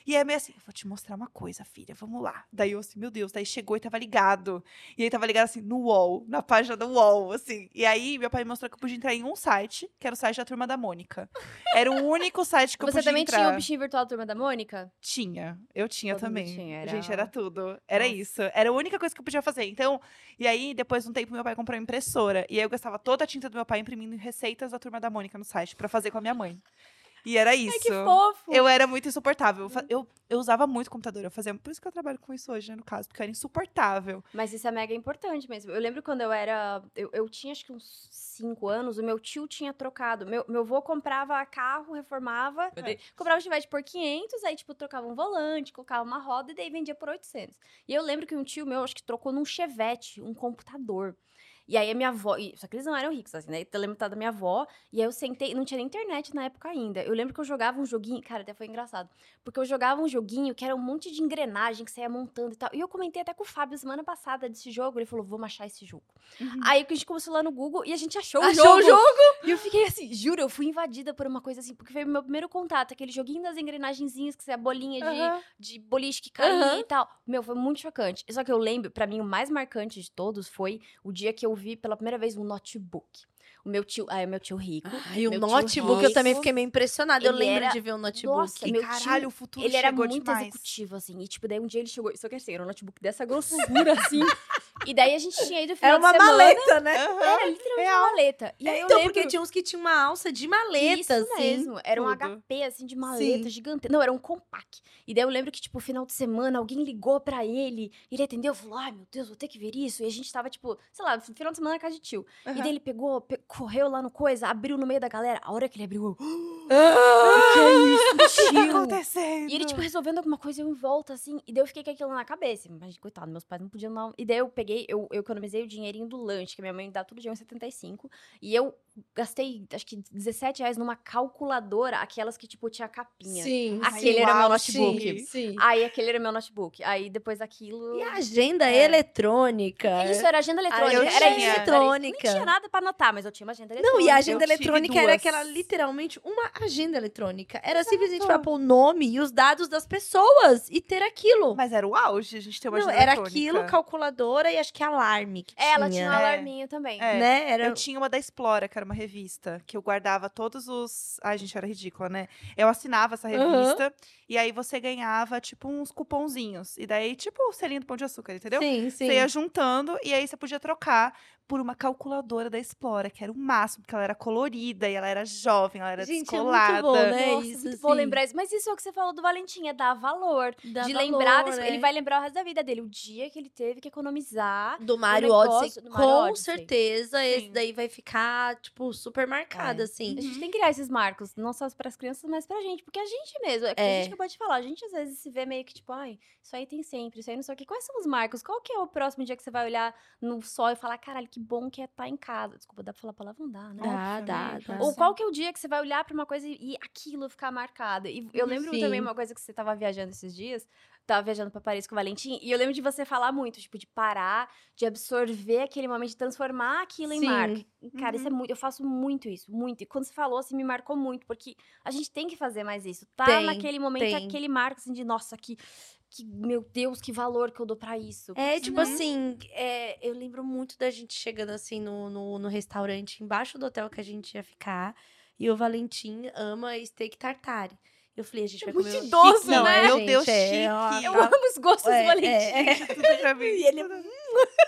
E aí meio assim, vou te mostrar uma coisa, filha, vamos lá. Daí eu assim, meu Deus, daí chegou e tava ligado. E aí tava ligado assim, no UOL, na página do UOL, assim. E aí meu pai me mostrou que eu podia entrar em um site, que era o site da Turma da Mônica. Era o único site que eu Você podia também entrar. tinha o bichinho virtual da Turma da Mônica? Tinha, eu tinha Todo também. tinha, era- Gente, era tudo. Era Nossa. isso. Era a única coisa que eu podia fazer. Então, e aí, depois de um tempo, meu pai comprou uma impressora. E aí eu gastava toda a tinta do meu pai imprimindo receitas da Turma da Mônica no site pra fazer com a minha mãe. E era isso. Ai, que fofo. Eu era muito insuportável. Eu, fa- eu, eu usava muito computador. Eu fazia. Por isso que eu trabalho com isso hoje, né, no caso, porque eu era insuportável. Mas isso é mega importante mesmo. Eu lembro quando eu era. Eu, eu tinha acho que uns 5 anos, o meu tio tinha trocado. Meu, meu avô comprava carro, reformava. É. Comprava chivete por 500, aí, tipo, trocava um volante, colocava uma roda e daí vendia por 800. E eu lembro que um tio meu, acho que trocou num chevette, um computador. E aí a minha avó. Só que eles não eram ricos, assim, né? Eu lembro da minha avó. E aí eu sentei. Não tinha nem internet na época ainda. Eu lembro que eu jogava um joguinho. Cara, até foi engraçado. Porque eu jogava um joguinho que era um monte de engrenagem que você ia montando e tal. E eu comentei até com o Fábio semana passada desse jogo. Ele falou: vamos achar esse jogo. Aí que a gente começou lá no Google e a gente achou, Achou o o jogo. E eu fiquei assim, juro, eu fui invadida por uma coisa assim, porque foi o meu primeiro contato, aquele joguinho das engrenagenzinhas, que você é a bolinha de, Aham. de boliche que caía Aham. e tal. Meu, foi muito chocante. Só que eu lembro, pra mim, o mais marcante de todos foi o dia que eu vi pela primeira vez um notebook. O meu tio, ah, é o meu tio rico. Ai, o meu tio notebook eu também fiquei meio impressionada. Eu Ele lembro era- de ver um notebook. Nossa, E meu tio, caralho, o futuro Ele era chegou muito demais. executivo, assim. E, tipo, daí um dia ele chegou. Só que assim, era um notebook dessa grossura, assim. e daí a gente tinha ido final Era uma de semana. maleta, né? Era literalmente Real. uma maleta. E aí eu então, lembro... porque tinha uns que tinham uma alça de maleta, Isso assim. mesmo. Era um tudo. HP, assim, de maleta Sim. gigante. Não, era um compact. E daí eu lembro que, tipo, final de semana, alguém ligou pra ele. Ele atendeu, falou, ai, meu Deus, vou ter que ver isso. E a gente tava, tipo, sei lá, final de semana na casa de tio. E Aham. daí ele pegou, pe- correu lá no coisa, abriu no meio da galera. A hora que ele abriu, eu, Ah! que é isso, O que tá tio? acontecendo? E ele, tipo, resolvendo alguma coisa, eu em volta, assim. E daí eu fiquei com aquilo na cabeça. Mas, coitado, meus pais não podiam dar. um- E daí eu peguei, eu, eu economizei o dinheirinho do lanche, que minha mãe dá todo dia 1,75. E eu gastei, acho que 17 reais numa calculadora, aquelas que, tipo, tinha capinha. Sim. Aquele Ai, era meu notebook. sim. Sim. Aí aquele era meu notebook. Aí depois daquilo. E a agenda É. eletrônica. Isso era agenda eletrônica. eu era tinha. Eletrônica. Nem tinha nada pra anotar, mas eu tinha uma agenda Não, eletrônica. e a agenda Eu eletrônica era aquela literalmente uma agenda eletrônica. Era simplesmente pra pôr o nome e os dados das pessoas e ter aquilo. Mas era o auge, a gente tem uma Não, agenda era eletrônica. aquilo, calculadora e acho que alarme que É, ela tinha um É. alarminho também. É. Né? Era... Eu tinha uma da Explora, que era uma revista, que eu guardava todos os. Ai, gente, era ridícula, né? Eu assinava essa revista e aí você ganhava, tipo, uns cupomzinhos. E daí, tipo, o selinho do Pão de Açúcar, entendeu? Sim, sim. Você ia juntando e aí você podia trocar por uma calculadora da Explora, que era o máximo, porque ela era colorida e ela era jovem, ela era Gente, é muito descolada. bom, né? Nossa, isso, muito bom assim. lembrar isso. Mas isso é o que você falou do Valentim, é dar valor. Dá de valor, lembrar, desse- né? ele vai lembrar o resto da vida dele. O dia que ele teve que economizar. Do Mario negócio Odyssey, do Mario com Odyssey. certeza, esse Sim. daí vai ficar, tipo, super marcado, É. assim. A gente tem que criar esses marcos, não só para as crianças, mas pra gente. Porque a gente mesmo, é que a É. gente acabou de falar, a gente às vezes se vê meio que tipo, ai, isso aí tem sempre, isso aí não sei o quê. Quais são os marcos? Qual que é o próximo dia que você vai olhar no sol e falar, caralho, que bom que é estar em casa? Desculpa, dá pra falar palavrão? Dá, né? Dá, dá, dá. Ou qual que é o dia que você vai olhar pra uma coisa e, aquilo ficar marcado? E eu lembro Sim. também uma coisa que você tava viajando esses dias, tava viajando pra Paris com o Valentim, e eu lembro de você falar muito, tipo, de parar, de absorver aquele momento, de transformar aquilo em Sim. marca. E, Cara, isso é Uhum. muito, eu faço muito isso, muito. E quando você falou, assim, me marcou muito, porque a gente tem que fazer mais isso. Tá Tem, naquele momento, tem. aquele marco, assim, de, nossa, que, que, meu Deus, que valor que eu dou pra isso. É, tipo senão- assim, é, eu lembro muito da gente chegando assim no, no, no restaurante embaixo do hotel que a gente ia ficar. E o Valentim ama steak tartare. Eu falei, a gente vai Muito comer. um idoso, chique, não, né? é, Meu gente, Deus, é, chique. ó, Eu tá- amo os gostos É, do Valentim. é, é. Tudo pra mim. E ele-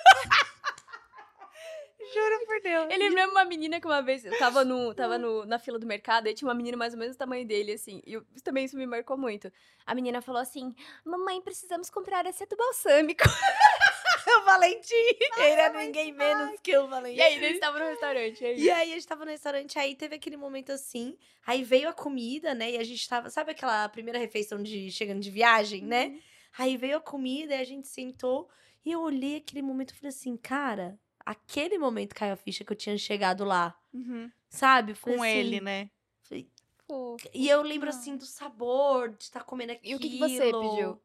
Juro por Deus. Ele lembra uma menina que uma vez eu tava, no, tava no, na fila do mercado e tinha uma menina mais ou menos do tamanho dele, assim. E eu- também isso me marcou muito. A menina falou assim: Mamãe, precisamos comprar aceto balsâmico. o Valentim. ele é ninguém menos que o Valentim. E aí, eles estavam no restaurante. E aí? E aí a gente tava no restaurante, aí teve aquele momento assim, aí veio a comida, né? E a gente tava, sabe aquela primeira refeição de chegando de viagem, né? Aí veio a comida e a gente sentou e eu olhei aquele momento e falei assim, cara, aquele momento caiu a ficha que eu tinha chegado lá, Uhum. sabe? Eu falei Com assim, ele, né? falei- Fofo. E eu lembro assim do sabor, de estar comendo aquilo. E o que que você pediu?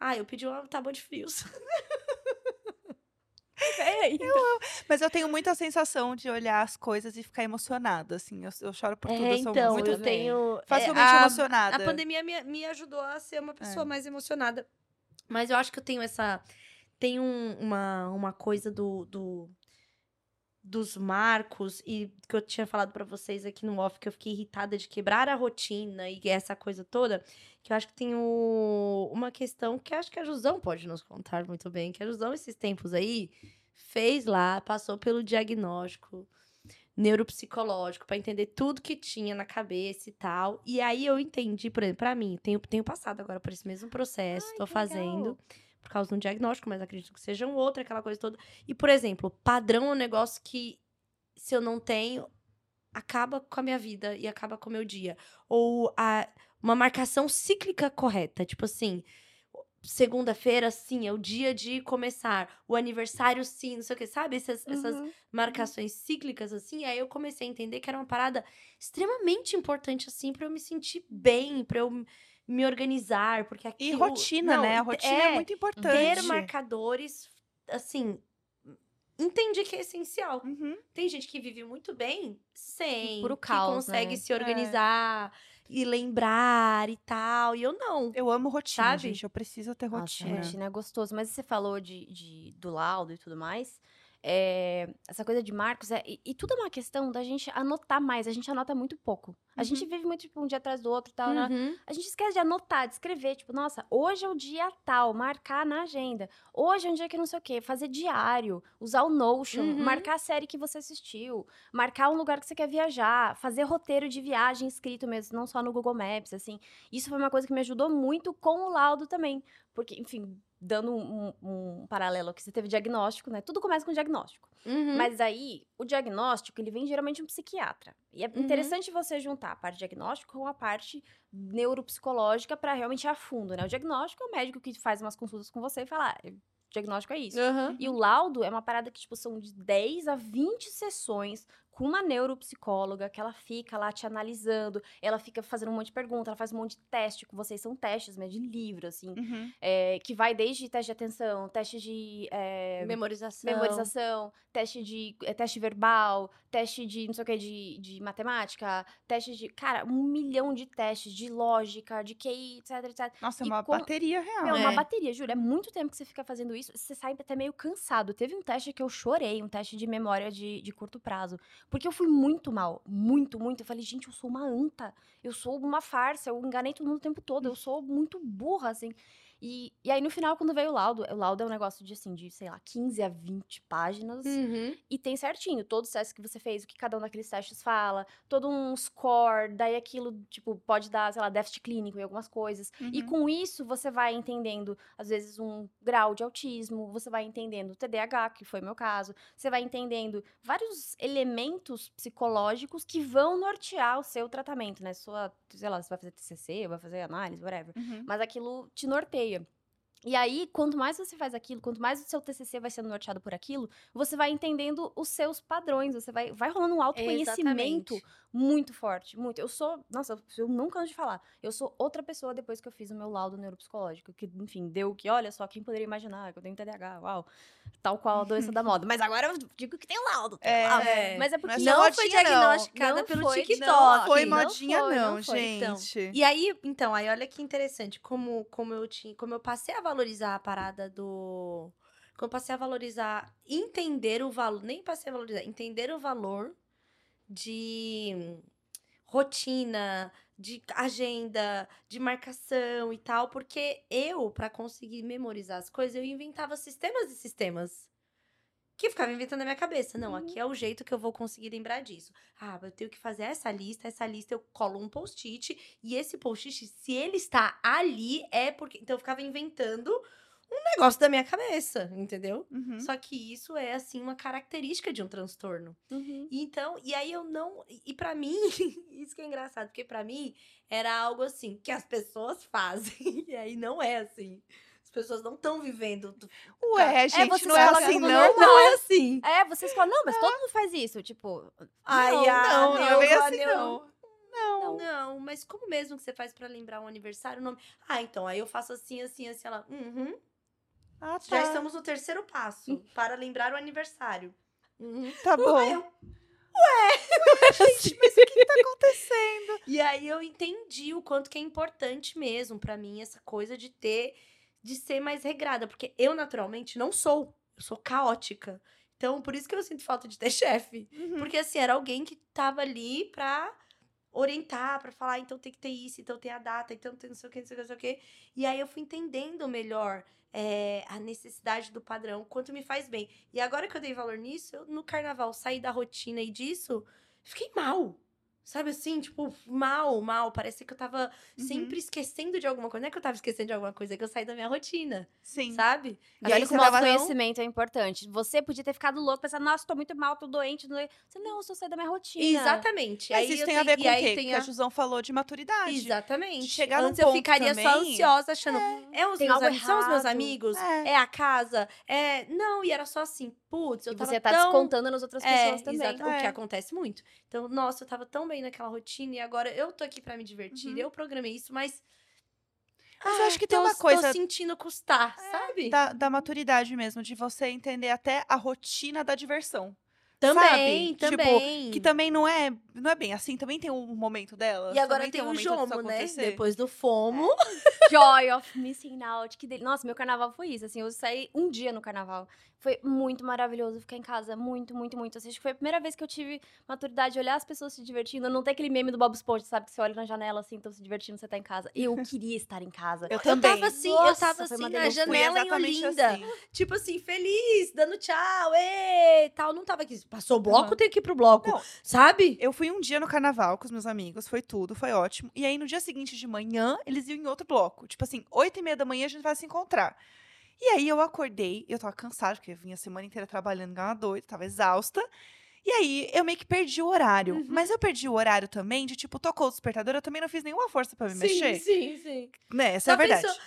Ah, eu pedi uma tábua de frios. É aí. Mas eu tenho muita sensação de olhar as coisas e ficar emocionada, assim. Eu, eu choro por tudo, É, eu sou então, muito eu tenho... é, facilmente a- emocionada. A pandemia me, me ajudou a ser uma pessoa É. mais emocionada. Mas eu acho que eu tenho essa. Tem um- uma, uma coisa do, do. Dos marcos, e que eu tinha falado pra vocês aqui no off, que eu fiquei irritada de quebrar a rotina e essa coisa toda, que eu acho que tem o- uma questão que acho que a Jusão pode nos contar muito bem, que a Jusão, esses tempos aí, fez lá, passou pelo diagnóstico neuropsicológico, pra entender tudo que tinha na cabeça e tal. E aí eu entendi, por exemplo, pra mim, tenho, tenho passado agora por esse mesmo processo, que fazendo. legal. Por causa de um diagnóstico, mas acredito que seja um outro, aquela coisa toda. E, por exemplo, padrão é um negócio que, se eu não tenho, acaba com a minha vida e acaba com o meu dia. Ou a, uma marcação cíclica correta. Tipo assim, segunda-feira, sim, é o dia de começar. O aniversário, sim, não sei o que, sabe? Essas, essas Uhum. marcações cíclicas, assim. Aí eu comecei a entender que era uma parada extremamente importante, assim, pra eu me sentir bem, pra eu me organizar. Porque E aquilo... rotina, não, né? A rotina é, muito importante. Ter marcadores, assim, entendi que é essencial. Uhum. Tem gente que vive muito bem sem, Puro que caos, consegue né? se organizar e lembrar e tal. E eu não. Eu amo rotina, Sabe? gente. Eu preciso ter Nossa, rotina. rotina é gostoso. Mas você falou de, de- do laudo e tudo mais. É, essa coisa de marcos, é, e, e tudo é uma questão da gente anotar mais. A gente anota muito pouco. A gente vive muito, tipo, um dia atrás do outro e tal. né? Uhum. A gente esquece de anotar, de escrever, tipo, nossa, hoje é o dia tal, marcar na agenda. Hoje é um dia que não sei o quê, fazer diário, usar o Notion, Uhum. marcar a série que você assistiu, marcar um lugar que você quer viajar, fazer roteiro de viagem escrito mesmo, não só no Google Maps, assim. Isso foi uma coisa que me ajudou muito com o laudo também. Porque, enfim, dando um, um- um paralelo aqui, você teve diagnóstico, né? Tudo começa com diagnóstico. Uhum. Mas aí, o diagnóstico, ele vem geralmente de um psiquiatra. E é Uhum. interessante você juntar a parte diagnóstico com a parte neuropsicológica para realmente ir a fundo, né? O diagnóstico é o médico que faz umas consultas com você e fala, ah, o diagnóstico é isso. Aham. E o laudo é uma parada que, tipo, são de 10 a 20 sessões com uma neuropsicóloga que ela fica lá te analisando, ela fica fazendo um monte de pergunta, ela faz um monte de teste com vocês, são testes mesmo de livro, assim, Uhum. é, que vai desde teste de atenção, teste de é, Memorização. memorização, teste de é, teste verbal, teste de não sei o que, de, de matemática, teste de. Cara, um milhão de testes de lógica, de QI, etc, etc. Nossa, é E uma com- bateria real. Meu, uma É. bateria, juro. É muito tempo que você fica fazendo isso. Você sai até meio cansado. Teve um teste que eu chorei, um teste de memória de, de curto prazo. Porque eu fui muito mal. Muito, muito. Eu falei, gente, eu sou uma anta. Eu sou uma farsa. Eu enganei todo mundo o tempo todo. Eu sou muito burra, assim. E, e aí, no final, quando veio o laudo, o laudo é um negócio de, assim, de, sei lá, 15 a 20 páginas. Uhum. E tem certinho, todos os testes que você fez, o que cada um daqueles testes fala, todo um score, daí aquilo, tipo, pode dar, sei lá, déficit clínico em algumas coisas. E Uhum. com isso, você vai entendendo, às vezes, um grau de autismo, você vai entendendo TDAH, que foi o meu caso, você vai entendendo vários elementos psicológicos que vão nortear o seu tratamento, né? Sua, sei lá, você vai fazer TCC, vai fazer análise, whatever Uhum. mas aquilo te norteia. E aí, quanto mais você faz aquilo, quanto mais o seu TCC vai sendo norteado por aquilo, você vai entendendo os seus padrões, você vai, vai rolando um autoconhecimento Exatamente. Muito forte, muito. Eu sou, nossa, eu não canso de falar, eu sou outra pessoa depois que eu fiz o meu laudo neuropsicológico, que, enfim, deu que, olha só, quem poderia imaginar que eu tenho TDAH, uau, tal qual a doença da moda. Mas agora eu digo que tem o laudo, tem É, laudo. é. Mas é porque Não só Não foi não. diagnosticada Não pelo foi, TikTok. Não foi não modinha, foi, não, não foi. Então, gente. E aí, então, aí olha que interessante, como, como eu tinha, como eu passei a valorizar a parada do. Como eu passei a valorizar, entender o valor, nem passei a valorizar, entender o valor de rotina, de agenda, de marcação e tal, porque eu, pra conseguir memorizar as coisas, eu inventava sistemas e sistemas. Que ficava inventando na minha cabeça. Não, aqui é o jeito que eu vou conseguir lembrar disso. Ah, eu tenho que fazer essa lista, essa lista eu colo um post-it, e esse post-it, se ele está ali, é porque. Então eu ficava inventando um negócio da minha cabeça, entendeu? Uhum. Só que isso é, assim, uma característica de um transtorno. Uhum. Então, e aí eu não. E pra mim, isso que é engraçado, porque pra mim era algo assim que as pessoas fazem. E aí não é assim. As pessoas não estão vivendo. do- Ué, gente, você não é assim, não? normal. Não é assim. É, vocês falam, não, mas todo mundo faz isso. Tipo, Ai, não, ah, não, não é bem eu- assim, eu- não. Não. Não, mas como mesmo que você faz pra lembrar um aniversário? o Nome... Ah, então, aí eu faço assim, assim, assim. Ela, uhum. Ah, Já tá. estamos no terceiro passo para lembrar o aniversário. Uhum. Tá bom. Eu, Gente, mas o que tá acontecendo? E aí eu entendi o quanto que é importante mesmo pra mim essa coisa de ter, de ser mais regrada, porque eu naturalmente não sou, eu sou caótica. Então, por isso que eu sinto falta de ter chefe, Uhum. porque assim, era alguém que tava ali pra orientar pra falar, então tem que ter isso, então tem a data, então tem não sei o que, não sei o que, não sei o que. E aí eu fui entendendo melhor é, a necessidade do padrão, quanto me faz bem. E agora que eu dei valor nisso, eu, no carnaval saí da rotina e disso, fiquei mal. Sabe assim, tipo, mal, mal. Parece que eu tava Uhum. sempre esquecendo de alguma coisa. Não é que eu tava esquecendo de alguma coisa, é que eu saí da minha rotina, Sim. sabe? E E aí, aí com o autoconhecimento é importante. Você podia ter ficado louco, pensando, nossa, tô muito mal, tô doente. Não... Você, não, eu só saí da minha rotina. Exatamente. Mas aí isso tem a ver e com o quê? tem Que a- a Jusão falou de maturidade. Exatamente. De chegar Antes eu ficaria só também- ansiosa, achando. É, os Tem meus amigos, são os meus amigos? É. É. a casa? É. Não, e era só assim, putz, eu E tava você tá tão... descontando nas outras É, pessoas também. exato, o que É. acontece muito. Então, nossa, eu tava tão bem naquela rotina e agora eu tô aqui pra me divertir. Uhum. Eu programei isso, mas. Mas eu ah, acho que tem tô- uma coisa- Tô sentindo custar, sabe? Da, da maturidade mesmo, de você entender até a rotina da diversão. Também, sabe? Tipo, também. Que também não é, não é bem assim, também tem um momento dela. E agora também tem um o Jomo, né? acontecer. Depois do FOMO. Joy of missing out. Que del... Nossa, meu carnaval foi isso. Assim, eu saí um dia no carnaval. Foi muito maravilhoso ficar em casa. Muito, muito, muito. Assim, acho que foi a primeira vez que eu tive maturidade de olhar as pessoas se divertindo. Não tem aquele meme do Bob Esponja, sabe? Que você olha na janela assim, estão se divertindo, você tá em casa. Eu queria estar em casa. Eu Eu também. tava assim, eu Nossa, tava foi assim na. Eu janela em Olinda. assim. Tipo assim, feliz, dando tchau, e tal. Não tava aqui. Passou o bloco, Aham. tem que ir pro bloco. Não. Sabe? Eu fui um dia no carnaval com os meus amigos, foi tudo, foi ótimo. E aí, no dia seguinte de manhã, eles iam em outro bloco. Tipo assim, oito e meia da manhã a gente vai se encontrar. E aí eu acordei, eu tava cansada, porque eu vinha a semana inteira trabalhando uma doida, tava exausta. E aí eu meio que perdi o horário. Uhum. Mas eu perdi o horário também de, tipo, tocou o despertador, eu também não fiz nenhuma força pra me mexer. sim, sim. Né, essa é Só a verdade. pensou,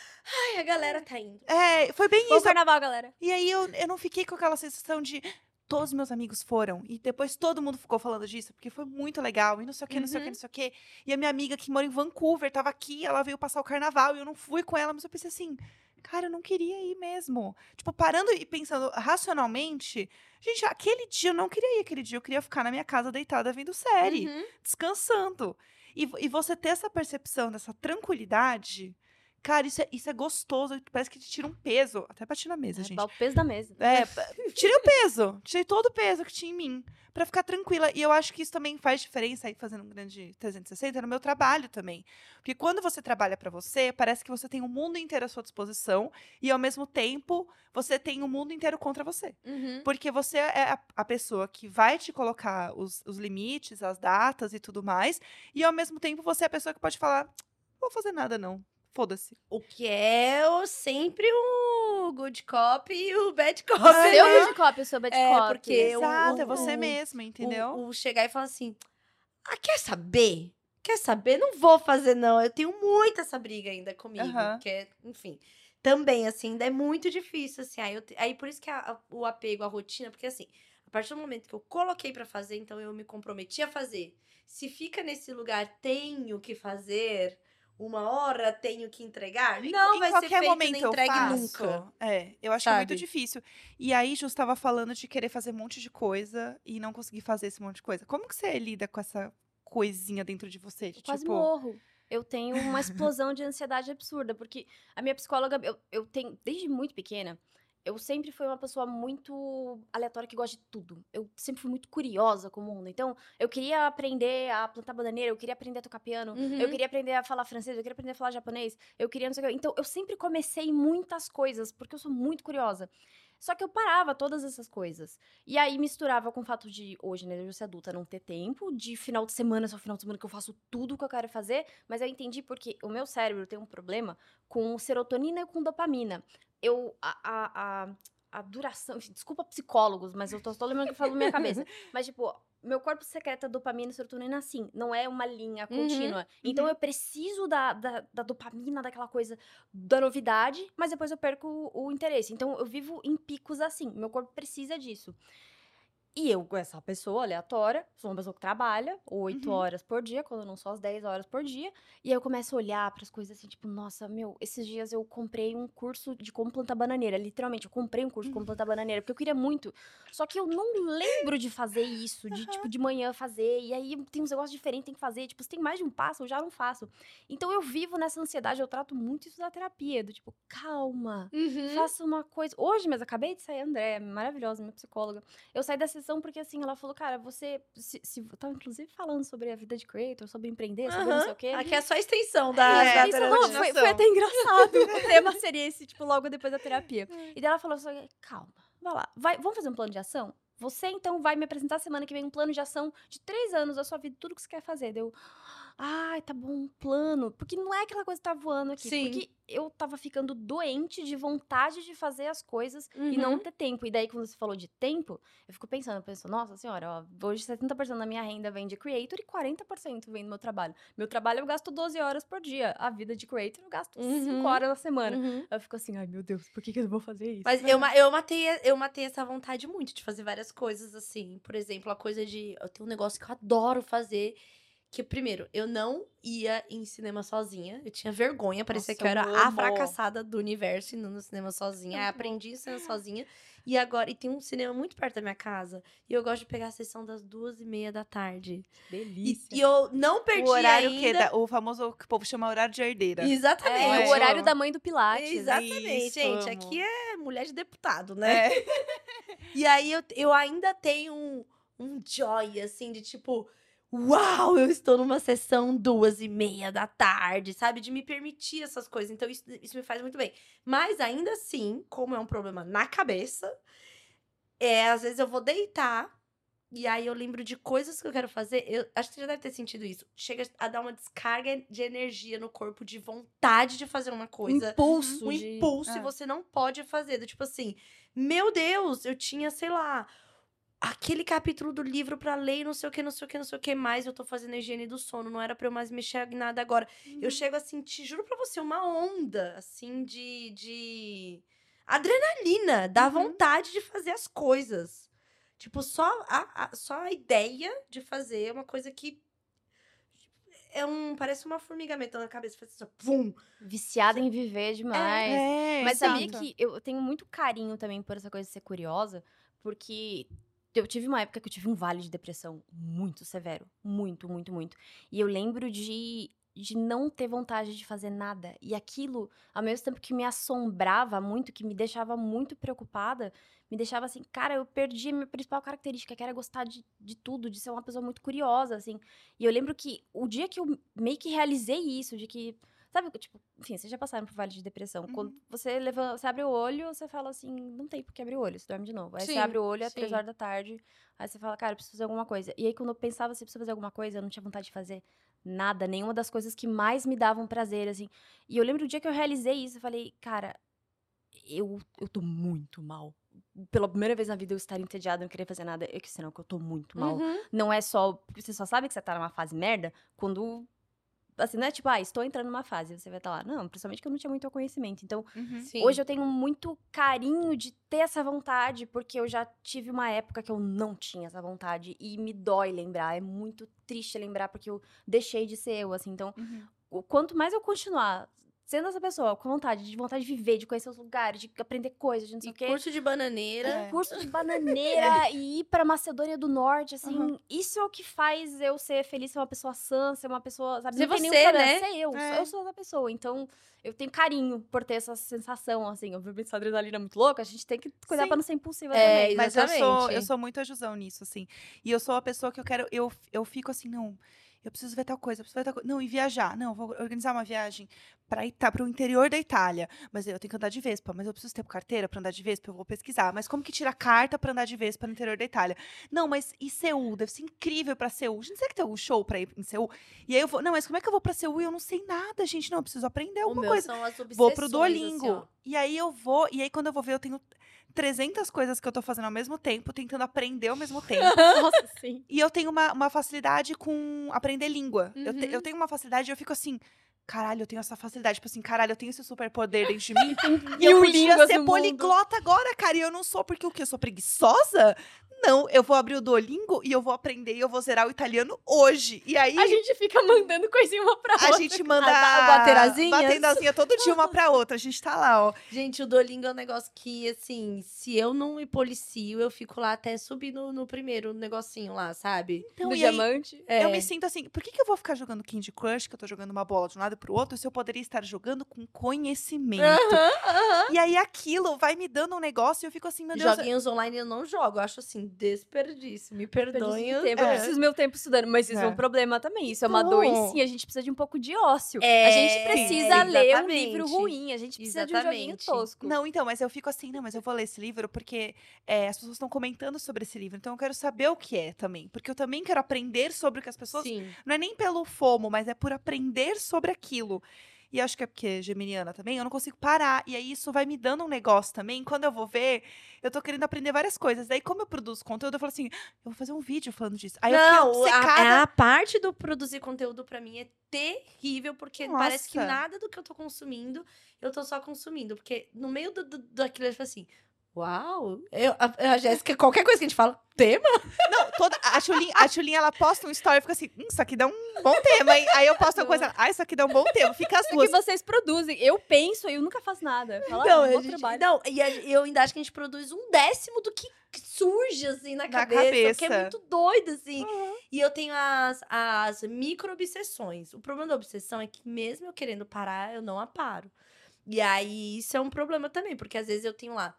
Ai, a galera tá indo. É, foi bem Bom isso. carnaval, galera. E aí eu, eu não fiquei com aquela sensação de todos os meus amigos foram. E depois todo mundo ficou falando disso, porque foi muito legal. E não sei o que, não sei o que, Uhum. não sei o que. E a minha amiga que mora em Vancouver tava aqui, ela veio passar o carnaval e eu não fui com ela, mas eu pensei assim. Cara, eu não queria ir mesmo. Tipo, parando e pensando racionalmente, gente, aquele dia eu não queria ir. Aquele dia eu queria ficar na minha casa deitada vendo série, Uhum. descansando. E, e você ter essa percepção dessa tranquilidade, cara, isso é, isso é gostoso. Parece que te tira um peso. Até bati na mesa, É, gente. o peso da mesa. É, tirei o peso. Tirei todo o peso que tinha em mim. Pra ficar tranquila. E eu acho que isso também faz diferença aí, fazendo um grande 360, no meu trabalho também. Porque quando você trabalha pra você, parece que você tem o mundo inteiro à sua disposição. E ao mesmo tempo, você tem o mundo inteiro contra você. Uhum. Porque você é a, a pessoa que vai te colocar os, os limites, as datas e tudo mais. E ao mesmo tempo, você é a pessoa que pode falar: "Não vou fazer nada, não. Foda-se. O que é o, sempre o good cop e o bad cop. Né? Seu é? good cop, eu sou bad É, cop. porque o- Exato, é o- você o- mesma, entendeu? O, o chegar e falar assim: Ah, quer saber? Quer saber? Não vou fazer, não. Eu tenho muito essa briga ainda comigo. Que é, enfim. Também, assim, ainda é muito difícil, assim. Aí, eu aí por isso que a- o apego à rotina, porque assim, a partir do momento que eu coloquei pra fazer, então eu me comprometi a fazer. Se fica nesse lugar, tenho que fazer, uma hora tenho que entregar, não em vai ser qualquer feito momento nem eu entregue faço. nunca. É, eu acho que é muito difícil. E aí, Ju estava falando de querer fazer um monte de coisa e não conseguir fazer esse monte de coisa. Como que você lida com essa coisinha dentro de você? De, Eu quase tipo, morro. Eu tenho uma explosão de ansiedade absurda, porque a minha psicóloga, eu, eu tenho, desde muito pequena, eu sempre fui uma pessoa muito aleatória que gosta de tudo. Eu sempre fui muito curiosa com o mundo. Então, eu queria aprender a plantar bananeira, eu queria aprender a tocar piano, eu Uhum. queria aprender a falar francês, eu queria aprender a falar japonês, eu queria não sei o quê. Então, eu sempre comecei muitas coisas, porque eu sou muito curiosa. Só que eu parava todas essas coisas. E aí misturava com o fato de, hoje, né, eu ser adulta, não ter tempo, de final de semana, só final de semana que eu faço tudo que eu quero fazer, mas eu entendi porque o meu cérebro tem um problema com serotonina e com dopamina. Eu, a, a, a, a duração, desculpa psicólogos, mas eu tô só lembrando que falou na minha cabeça. Mas, tipo, meu corpo secreta dopamina e serotonina assim, não é uma linha Uhum, contínua. Então eu preciso da, da, da dopamina, daquela coisa da novidade, mas depois eu perco o, o interesse. Então eu vivo em picos assim, meu corpo precisa disso. E eu, essa pessoa aleatória, sou uma pessoa que trabalha 8 Uhum. horas por dia, quando não só as 10 horas por dia. E aí eu começo a olhar para as coisas assim, tipo, nossa, meu, esses dias eu comprei um curso de como plantar bananeira. Literalmente, eu comprei um curso de como plantar bananeira, porque eu queria muito. Só que eu não lembro de fazer isso, de tipo, de manhã fazer. E aí tem uns negócios diferentes, tem que fazer. Tipo, se tem mais de um passo, eu já não faço. Então eu vivo nessa ansiedade, eu trato muito isso da terapia, do tipo, calma. Uhum. Faça uma coisa. Hoje mesmo, acabei de sair, André, maravilhosa, minha psicóloga. Eu saí dessa sessão porque, assim, ela falou, cara, você. Se, se, tava inclusive falando sobre a vida de creator, sobre empreender, sobre não sei o quê. Aqui é só a extensão da. É, da Isso, não, terapia. foi, foi até engraçado. o tema seria esse, tipo, logo depois da terapia. E daí ela falou assim: calma, vai lá, vai, vamos fazer um plano de ação? Você então vai me apresentar semana que vem um plano de ação de três anos da sua vida, tudo que você quer fazer. Deu. Ai, tá bom, um plano. Porque não é aquela coisa que tá voando aqui. Sim. Porque eu tava ficando doente de vontade de fazer as coisas e Uhum. não ter tempo. E daí, quando você falou de tempo, eu fico pensando, eu penso, nossa senhora, ó, hoje 70% da minha renda vem de creator e 40% vem do meu trabalho. Meu trabalho eu gasto 12 horas por dia. A vida de creator eu gasto 5 Uhum. horas na semana. Uhum. Eu fico assim, ai meu Deus, por que, que eu não vou fazer isso? Mas eu, eu, matei, eu matei essa vontade muito de fazer várias coisas, assim. Por exemplo, a coisa de. Eu tenho um negócio que eu adoro fazer. Que, primeiro, eu não ia em cinema sozinha. Eu tinha vergonha, parecia Nossa, que eu era a fracassada do universo indo no cinema sozinha. Aí aprendi a cinema sozinha. E agora, e tem um cinema muito perto da minha casa. E eu gosto de pegar a sessão das duas e meia da tarde. E, delícia. e eu não perdi O horário ainda. que da- o famoso que o povo chama horário de herdeira. Exatamente. É, É, o horário eu- da mãe do Pilates. Exatamente, Isso, gente. amo. Aqui é mulher de deputado, né? É. E aí eu, eu ainda tenho um, um joy, assim, de tipo, uau, eu estou numa sessão duas e meia da tarde, sabe? De me permitir essas coisas. Então, isso, isso me faz muito bem. Mas ainda assim, como é um problema na cabeça, é, às vezes eu vou deitar. E aí eu lembro de coisas que eu quero fazer. Eu acho que você já deve ter sentido isso. Chega a dar uma descarga de energia no corpo, de vontade de fazer uma coisa impulso. um de- impulso e É. você não pode fazer. Do tipo assim, meu Deus, eu tinha, sei lá, aquele capítulo do livro pra ler e não sei o que, não sei o que, não sei o que mais. Eu tô fazendo a higiene do sono, não era pra eu mais mexer em nada agora. Eu chego a sentir, juro pra você, uma onda, assim, de. de adrenalina, da Uhum. vontade de fazer as coisas. Tipo, só a, a- só a ideia de fazer é uma coisa que. É um. Parece uma formigamento na cabeça. Faz assim, pum. Viciada em viver demais. É, Mas sabia exato. que eu tenho muito carinho também por essa coisa de ser curiosa, porque eu tive uma época que eu tive um vale de depressão muito severo. Muito, muito, muito. E eu lembro de, de não ter vontade de fazer nada. E aquilo, ao mesmo tempo que me assombrava muito, que me deixava muito preocupada, me deixava assim, cara, eu perdi a minha principal característica, que era gostar de, de tudo, de ser uma pessoa muito curiosa, assim. E eu lembro que o dia que eu meio que realizei isso, de que. Sabe, tipo, enfim, vocês já passaram por vale de depressão. Quando Uhum. você levanta, você abre o olho, você fala assim, não tem por que abrir o olho, você dorme de novo. Aí Sim, você abre o olho, é três sim. horas da tarde, aí você fala, cara, eu preciso fazer alguma coisa. E aí, quando eu pensava se eu preciso fazer alguma coisa, eu não tinha vontade de fazer nada, nenhuma das coisas que mais me davam prazer, assim. E eu lembro do dia que eu realizei isso, eu falei, cara, eu, eu tô muito mal. Pela primeira vez na vida eu estar entediada, não querer fazer nada, é que senão que eu tô muito mal Uhum. não é só. Porque você só sabe que você tá numa fase merda quando. Assim, não é tipo, ah, estou entrando numa fase, você vai estar lá. Não, principalmente que eu não tinha muito conhecimento. Então, Uhum. Hoje eu tenho muito carinho de ter essa vontade, porque eu já tive uma época que eu não tinha essa vontade. E me dói lembrar. É muito triste lembrar, porque eu deixei de ser eu, assim. Então, Uhum. quanto mais eu continuar sendo essa pessoa, com vontade, de vontade de viver, de conhecer os lugares, de aprender coisas, de não sei o quê curso de bananeira. É. curso de bananeira e ir pra Macedônia do Norte, assim, Uhum. isso é o que faz eu ser feliz, ser uma pessoa sã, ser uma pessoa, sabe? Ser não tem nenhum você, problema, né? ser eu, É. eu sou essa pessoa, então eu tenho carinho por ter essa sensação, assim, obviamente essa adrenalina é muito louca, a gente tem que cuidar Sim. pra não ser impulsiva É, também. Mas eu sou, Exatamente. eu sou muito ajusão nisso, assim. E eu sou a pessoa que eu quero. Eu, eu fico assim, não. Eu preciso ver tal coisa, eu preciso ver tal coisa. Não, e viajar. Não, eu vou organizar uma viagem para tá, o interior da Itália. Mas eu tenho que andar de Vespa. Mas eu preciso ter carteira para andar de Vespa, eu vou pesquisar. Mas como que tira carta para andar de Vespa no interior da Itália? Não, mas e Seul? Deve ser incrível para Seul. Gente, será que tem algum show para ir em Seul? E aí eu vou. Não, mas como é que eu vou para Seul e eu não sei nada, gente? Não, eu preciso aprender alguma coisa. são as Vou pro assim, Duolingo. ó. e aí eu vou, e aí quando eu vou ver, eu tenho 300 coisas que eu tô fazendo ao mesmo tempo, tentando aprender ao mesmo tempo. Nossa, sim. e eu tenho uma, uma facilidade com aprender língua. Eu, te- Uhum. eu tenho uma facilidade eu fico assim, caralho, eu tenho essa facilidade. Tipo assim, caralho, eu tenho esse superpoder dentro de mim. e eu podia ser no mundo. poliglota agora, cara, e eu não sou, porque o quê? Eu sou preguiçosa? Não, eu vou abrir o Duolingo e eu vou aprender e eu vou zerar o italiano hoje. E aí A gente fica mandando coisinha uma pra a outra. gente manda ba- baterazinhas? batendo asinha todo dia uma pra outra. A gente tá lá, ó. Gente, o Duolingo é um negócio que, assim, se eu não me policio, eu fico lá até subir no, no primeiro negocinho lá, sabe? Então, no e aí, diamante. É. Eu me sinto assim, por que, que eu vou ficar jogando Candy Crush, que eu tô jogando uma bola de um lado pro outro, se eu poderia estar jogando com conhecimento? Aham, aham. E aí aquilo vai me dando um negócio e eu fico assim, meu Deus. Joguinhos online eu não jogo. Eu acho assim, desperdício. Me perdoem. Eu É. preciso meu tempo estudando, mas isso é, É. um problema também. Isso é uma dor Então. em si. A gente precisa de um pouco de ócio. É, a gente precisa ler um exatamente. livro ruim. A gente precisa de um joguinho Exatamente. tosco. Não, então, mas eu fico assim, não, mas eu vou ler esse livro porque é, as pessoas estão comentando sobre esse livro, então eu quero saber o que é também. Porque eu também quero aprender sobre o que as pessoas. Sim. Não é nem pelo FOMO, mas é por aprender sobre aquilo. E acho que é porque geminiana também, eu não consigo parar. E aí isso vai me dando um negócio também. Quando eu vou ver, eu tô querendo aprender várias coisas. Daí, como eu produzo conteúdo, eu falo assim, eu vou fazer um vídeo falando disso. Aí eu Não, fico a, obcecada. a parte do produzir conteúdo pra mim é terrível, porque parece que Nossa. nada do que eu tô consumindo, eu tô só consumindo. Porque no meio do, do, daquilo eu falo assim, uau, eu, a, a Jéssica, qualquer coisa que a gente fala, tema? Não, toda, a Tchulinha, a ela posta um story e fica assim, hum, isso aqui dá um bom tema, hein? Aí eu posto uma coisa, ah, isso aqui dá um bom tema. Fica as É que duas. vocês produzem. Eu penso e eu nunca faço nada. Eu falo, Então, ah, bom gente- trabalho. não, e a- eu ainda acho que a gente produz um décimo do que surge, assim, na, Na cabeça, que é cabeça. muito doido, assim. Uhum. E eu tenho as, as micro-obsessões. O problema da obsessão é que mesmo eu querendo parar, eu não a paro. E aí, isso é um problema também, porque às vezes eu tenho lá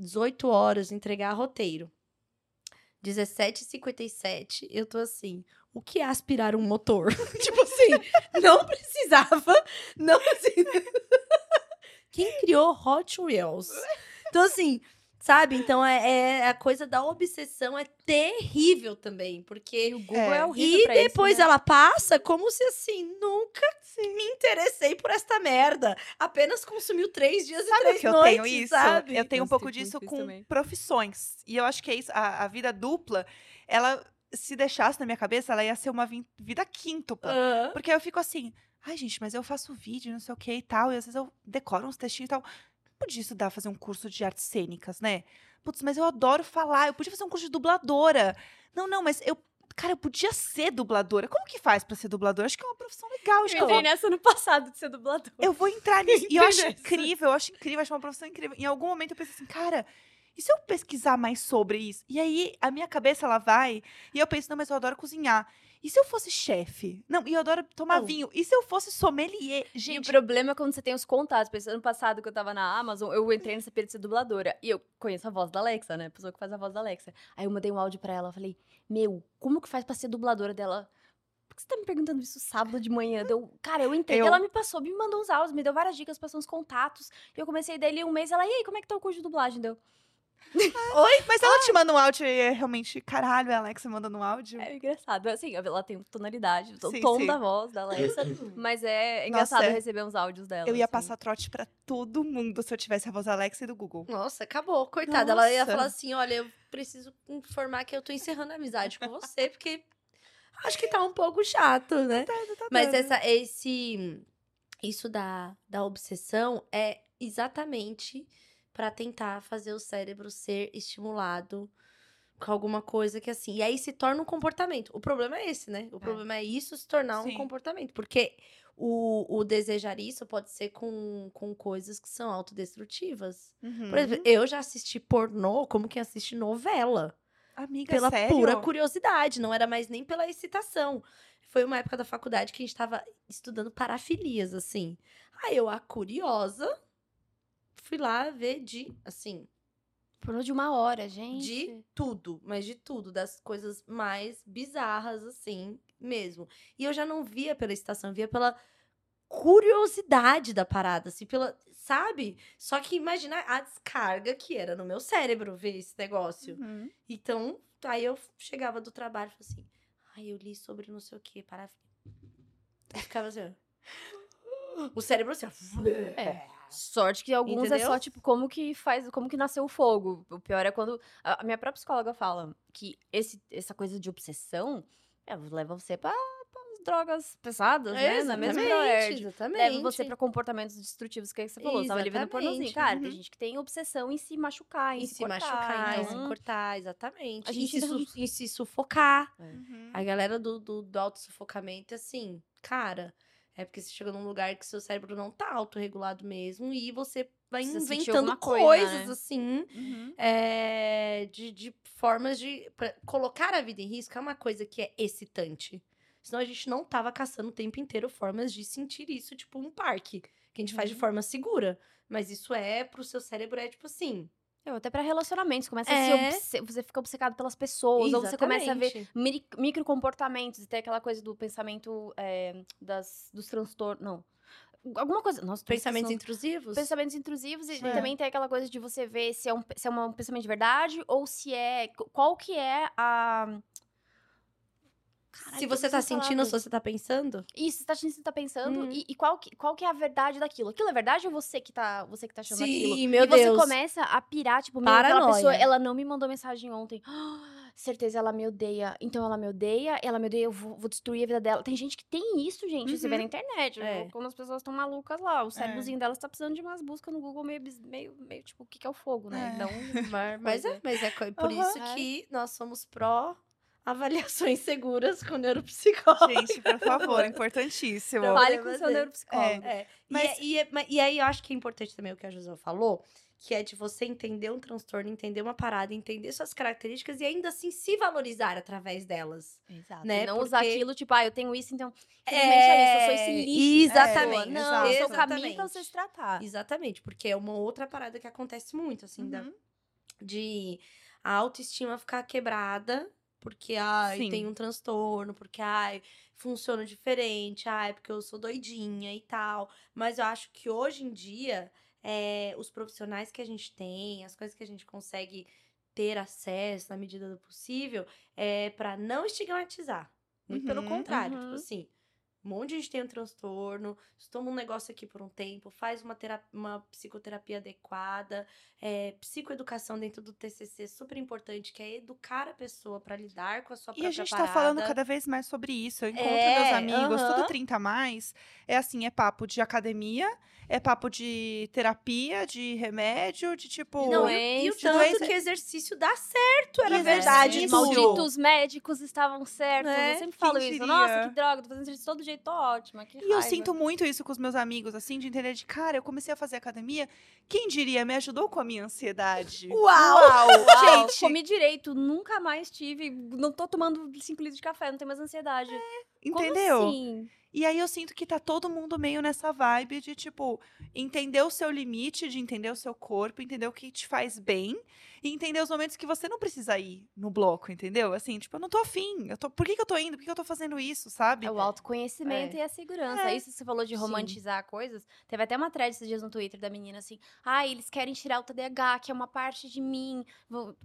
18 horas entregar roteiro. 17h57, eu tô assim, o que é aspirar um motor? tipo assim, não precisava, não precisava. Quem criou Hot Wheels? Então, assim, sabe? Então, é, é- a coisa da obsessão é terrível também, porque... E o Google é, É. horrível E pra depois isso, né? ela passa como se assim, nunca me interessei por esta merda. Apenas consumiu três dias e Sabe três o que eu noites, tenho isso? sabe? Eu tenho um Eu pouco disso isso com também. profissões. E eu acho que é isso. A, a vida dupla, ela, se deixasse na minha cabeça, ela ia ser uma vida quíntupla. Aham. Porque eu fico assim, ai, gente, mas eu faço vídeo, não sei o que e tal, e às vezes eu decoro uns textinhos e tal. Podia estudar, fazer um curso de artes cênicas, né? Putz, mas eu adoro falar, eu podia fazer um curso de dubladora. Não, não, mas eu. Cara, eu podia ser dubladora. Como que faz pra ser dubladora? Acho que é uma profissão legal. Acho Eu vou, entrei nessa no passado de ser dublador. eu vou entrar nisso. E eu acho incrível, eu acho incrível, eu acho uma profissão incrível. Em algum momento eu pensei assim, cara, e se eu pesquisar mais sobre isso? E aí a minha cabeça ela vai, e eu penso, não, mas eu adoro cozinhar. E se eu fosse chefe? Não, e eu adoro tomar vinho. E se eu fosse sommelier? E o Gente, problema é quando você tem os contatos. Exemplo, ano passado que eu tava na Amazon, eu entrei nessa ser dubladora. E eu conheço a voz da Alexa, né? A pessoa que faz a voz da Alexa. Aí eu mandei um áudio pra ela, eu falei, meu, como que faz pra ser dubladora dela? Por que você tá me perguntando isso sábado de manhã? Deu, cara, eu entrei, Eu- ela me passou, me mandou uns áudios, me deu várias dicas, passou uns contatos. E eu comecei dele um mês, ela, e aí, como é que tá o curso de dublagem? Deu, mas ela te manda um áudio e é realmente, caralho, a Alexa mandando um áudio. é engraçado. Assim, ela tem tonalidade, o Sim, tom sim. da voz da Alexa. mas é engraçado é. receber uns áudios dela. eu ia assim. passar trote pra todo mundo se eu tivesse a voz da Alexa e do Google. Nossa, acabou. Coitada. Ela ia Nossa. falar assim: olha, eu preciso informar que eu tô encerrando a amizade com você, porque acho que tá um pouco chato, né? Tá Mas dando. essa, esse, isso da, da obsessão é exatamente pra tentar fazer o cérebro ser estimulado com alguma coisa que assim. E aí se torna um comportamento. O problema é esse, né? O problema é isso se tornar um Sim. comportamento. Porque o, o desejar isso pode ser com, com coisas que são autodestrutivas. Uhum. Por exemplo, eu já assisti pornô como quem assiste novela Amiga, pela sério? pura curiosidade, não era mais nem pela excitação. Foi uma época da faculdade que a gente tava estudando parafilias, assim. Aí eu, a curiosa, fui lá ver de, assim, Por de uma hora, gente. de tudo, mas de tudo, das coisas mais bizarras, assim, mesmo. E eu já não via pela excitação, eu via pela curiosidade da parada, assim, pela, sabe? Só que imagina a descarga que era no meu cérebro ver esse negócio. Uhum. Então, aí eu chegava do trabalho e falava assim, ai, eu li sobre não sei o que, para. Aí ficava assim, ó. O cérebro assim. É. Sorte que alguns é Entendeu? só, tipo, como que faz, como que nasceu o fogo. O pior é quando. A minha própria psicóloga fala que esse, essa coisa de obsessão é, leva você pra, pra drogas pesadas, né? Na mesma Exatamente, Leva exatamente. você pra comportamentos destrutivos, que é que você falou. Você tava ali vendo pornozinho. Exatamente, Cara, tem uhum. gente que tem obsessão em se machucar, em, em se, se cortar, machucar, em se então- cortar, exatamente. A gente se não- su- em se sufocar. Uhum. A galera do, do, do autossufocamento, assim, cara, é porque você chega num lugar que seu cérebro não tá autorregulado mesmo e você vai Precisa inventando coisa, coisas, né? assim, Uhum. é, de, de formas de. colocar a vida em risco é uma coisa que é excitante. Senão a gente não tava caçando o tempo inteiro formas de sentir isso, tipo um parque. Que a gente faz de Uhum. forma segura. Mas isso é, pro seu cérebro, é tipo assim. Eu, até pra relacionamentos, começa É. a se obce- você fica obcecado pelas pessoas, ou você começa a ver Exatamente. mini- microcomportamentos, e tem aquela coisa do pensamento é, das, dos transtornos, não. Alguma coisa, nossa, Pensamentos esquecendo. intrusivos? Pensamentos intrusivos e, Sim. também tem aquela coisa de você ver se é, um, se é um pensamento de verdade ou se é. Qual que é a. Caralho, Se você tá sentindo, se você tá pensando. Isso, você tá, você tá pensando Uhum. e, e qual, que, qual que é a verdade daquilo? Aquilo é verdade ou você que tá, você que tá achando aquilo? Sim, meu e você Deus. começa a pirar, tipo, meu, aquela pessoa, ela não me mandou mensagem ontem. Certeza, ela me odeia. Então ela me odeia, ela me odeia, eu vou, vou destruir a vida dela. Tem gente que tem isso, gente. Você vê Uhum. na internet. É. Quando as pessoas estão malucas lá, o cérebrozinho delas tá precisando de umas buscas no Google meio, meio, meio tipo, o que, que é o fogo, né? É. Então, Mas, mas é, Coisa. mas é por Aham. isso que nós somos pró avaliações seguras com neuropsicólogo. Gente, por favor, importantíssimo. Não, fale com o seu é. neuropsicólogo. É, Mas- e, e, é- e aí eu acho que é importante também o que a José falou, que é de você entender um transtorno, entender uma parada, entender suas características e ainda assim se valorizar através delas. Exato. Né, E não usar porque- aquilo, tipo, ah, eu tenho isso, então. Infelizmente é, isso, eu sou esse lixo. Exatamente. Não, exato. eu sou o caminho pra Exatamente. você se tratar. Exatamente, porque é uma outra parada que acontece muito, assim, da, Uhum. de a autoestima ficar quebrada, porque, ai, Sim. tem um transtorno, porque, ai, funciona diferente, ai, porque eu sou doidinha e tal. Mas eu acho que hoje em dia, é, os profissionais que a gente tem, as coisas que a gente consegue ter acesso na medida do possível, é para não estigmatizar. Muito pelo Uhum, contrário, uhum. tipo assim, um monte de gente tem um transtorno, toma um negócio aqui por um tempo, faz uma, tera- uma psicoterapia adequada, é, psicoeducação dentro do TCC, super importante, que é educar a pessoa para lidar com a sua E própria a gente parada. tá falando cada vez mais sobre isso. Eu encontro É, meus amigos, aham. tudo 30 a mais. É assim, é papo de academia, é papo de terapia, de remédio, de tipo. Não, Doença. e, e o tanto doença- que exercício dá certo, era E verdade. exercício. Mauro. Malditos médicos estavam certos. Né? Eu sempre falo isso. diria? Nossa, que droga, tô fazendo de todo jeito, tô ótima. Que E eu raiva. sinto muito isso com os meus amigos, assim, de entender de cara, eu comecei a fazer academia. Quem diria, me ajudou com a minha ansiedade. Uau! Uau! Uau, gente, comi direito, nunca mais tive. Não tô tomando 5 litros de café, não tenho mais ansiedade. Como entendeu? assim? E aí eu sinto que tá todo mundo meio nessa vibe de, tipo, entender o seu limite, de entender o seu corpo, entender o que te faz bem e entender os momentos que você não precisa ir no bloco, entendeu? Assim, tipo, eu não tô afim. Eu tô, por que, que eu tô indo? Por que, que eu tô fazendo isso, sabe? É o autoconhecimento É. e a segurança. É. Isso que você falou de Sim. romantizar coisas. Teve até uma thread esses dias no Twitter da menina assim: ah, eles querem tirar o TDAH, que é uma parte de mim.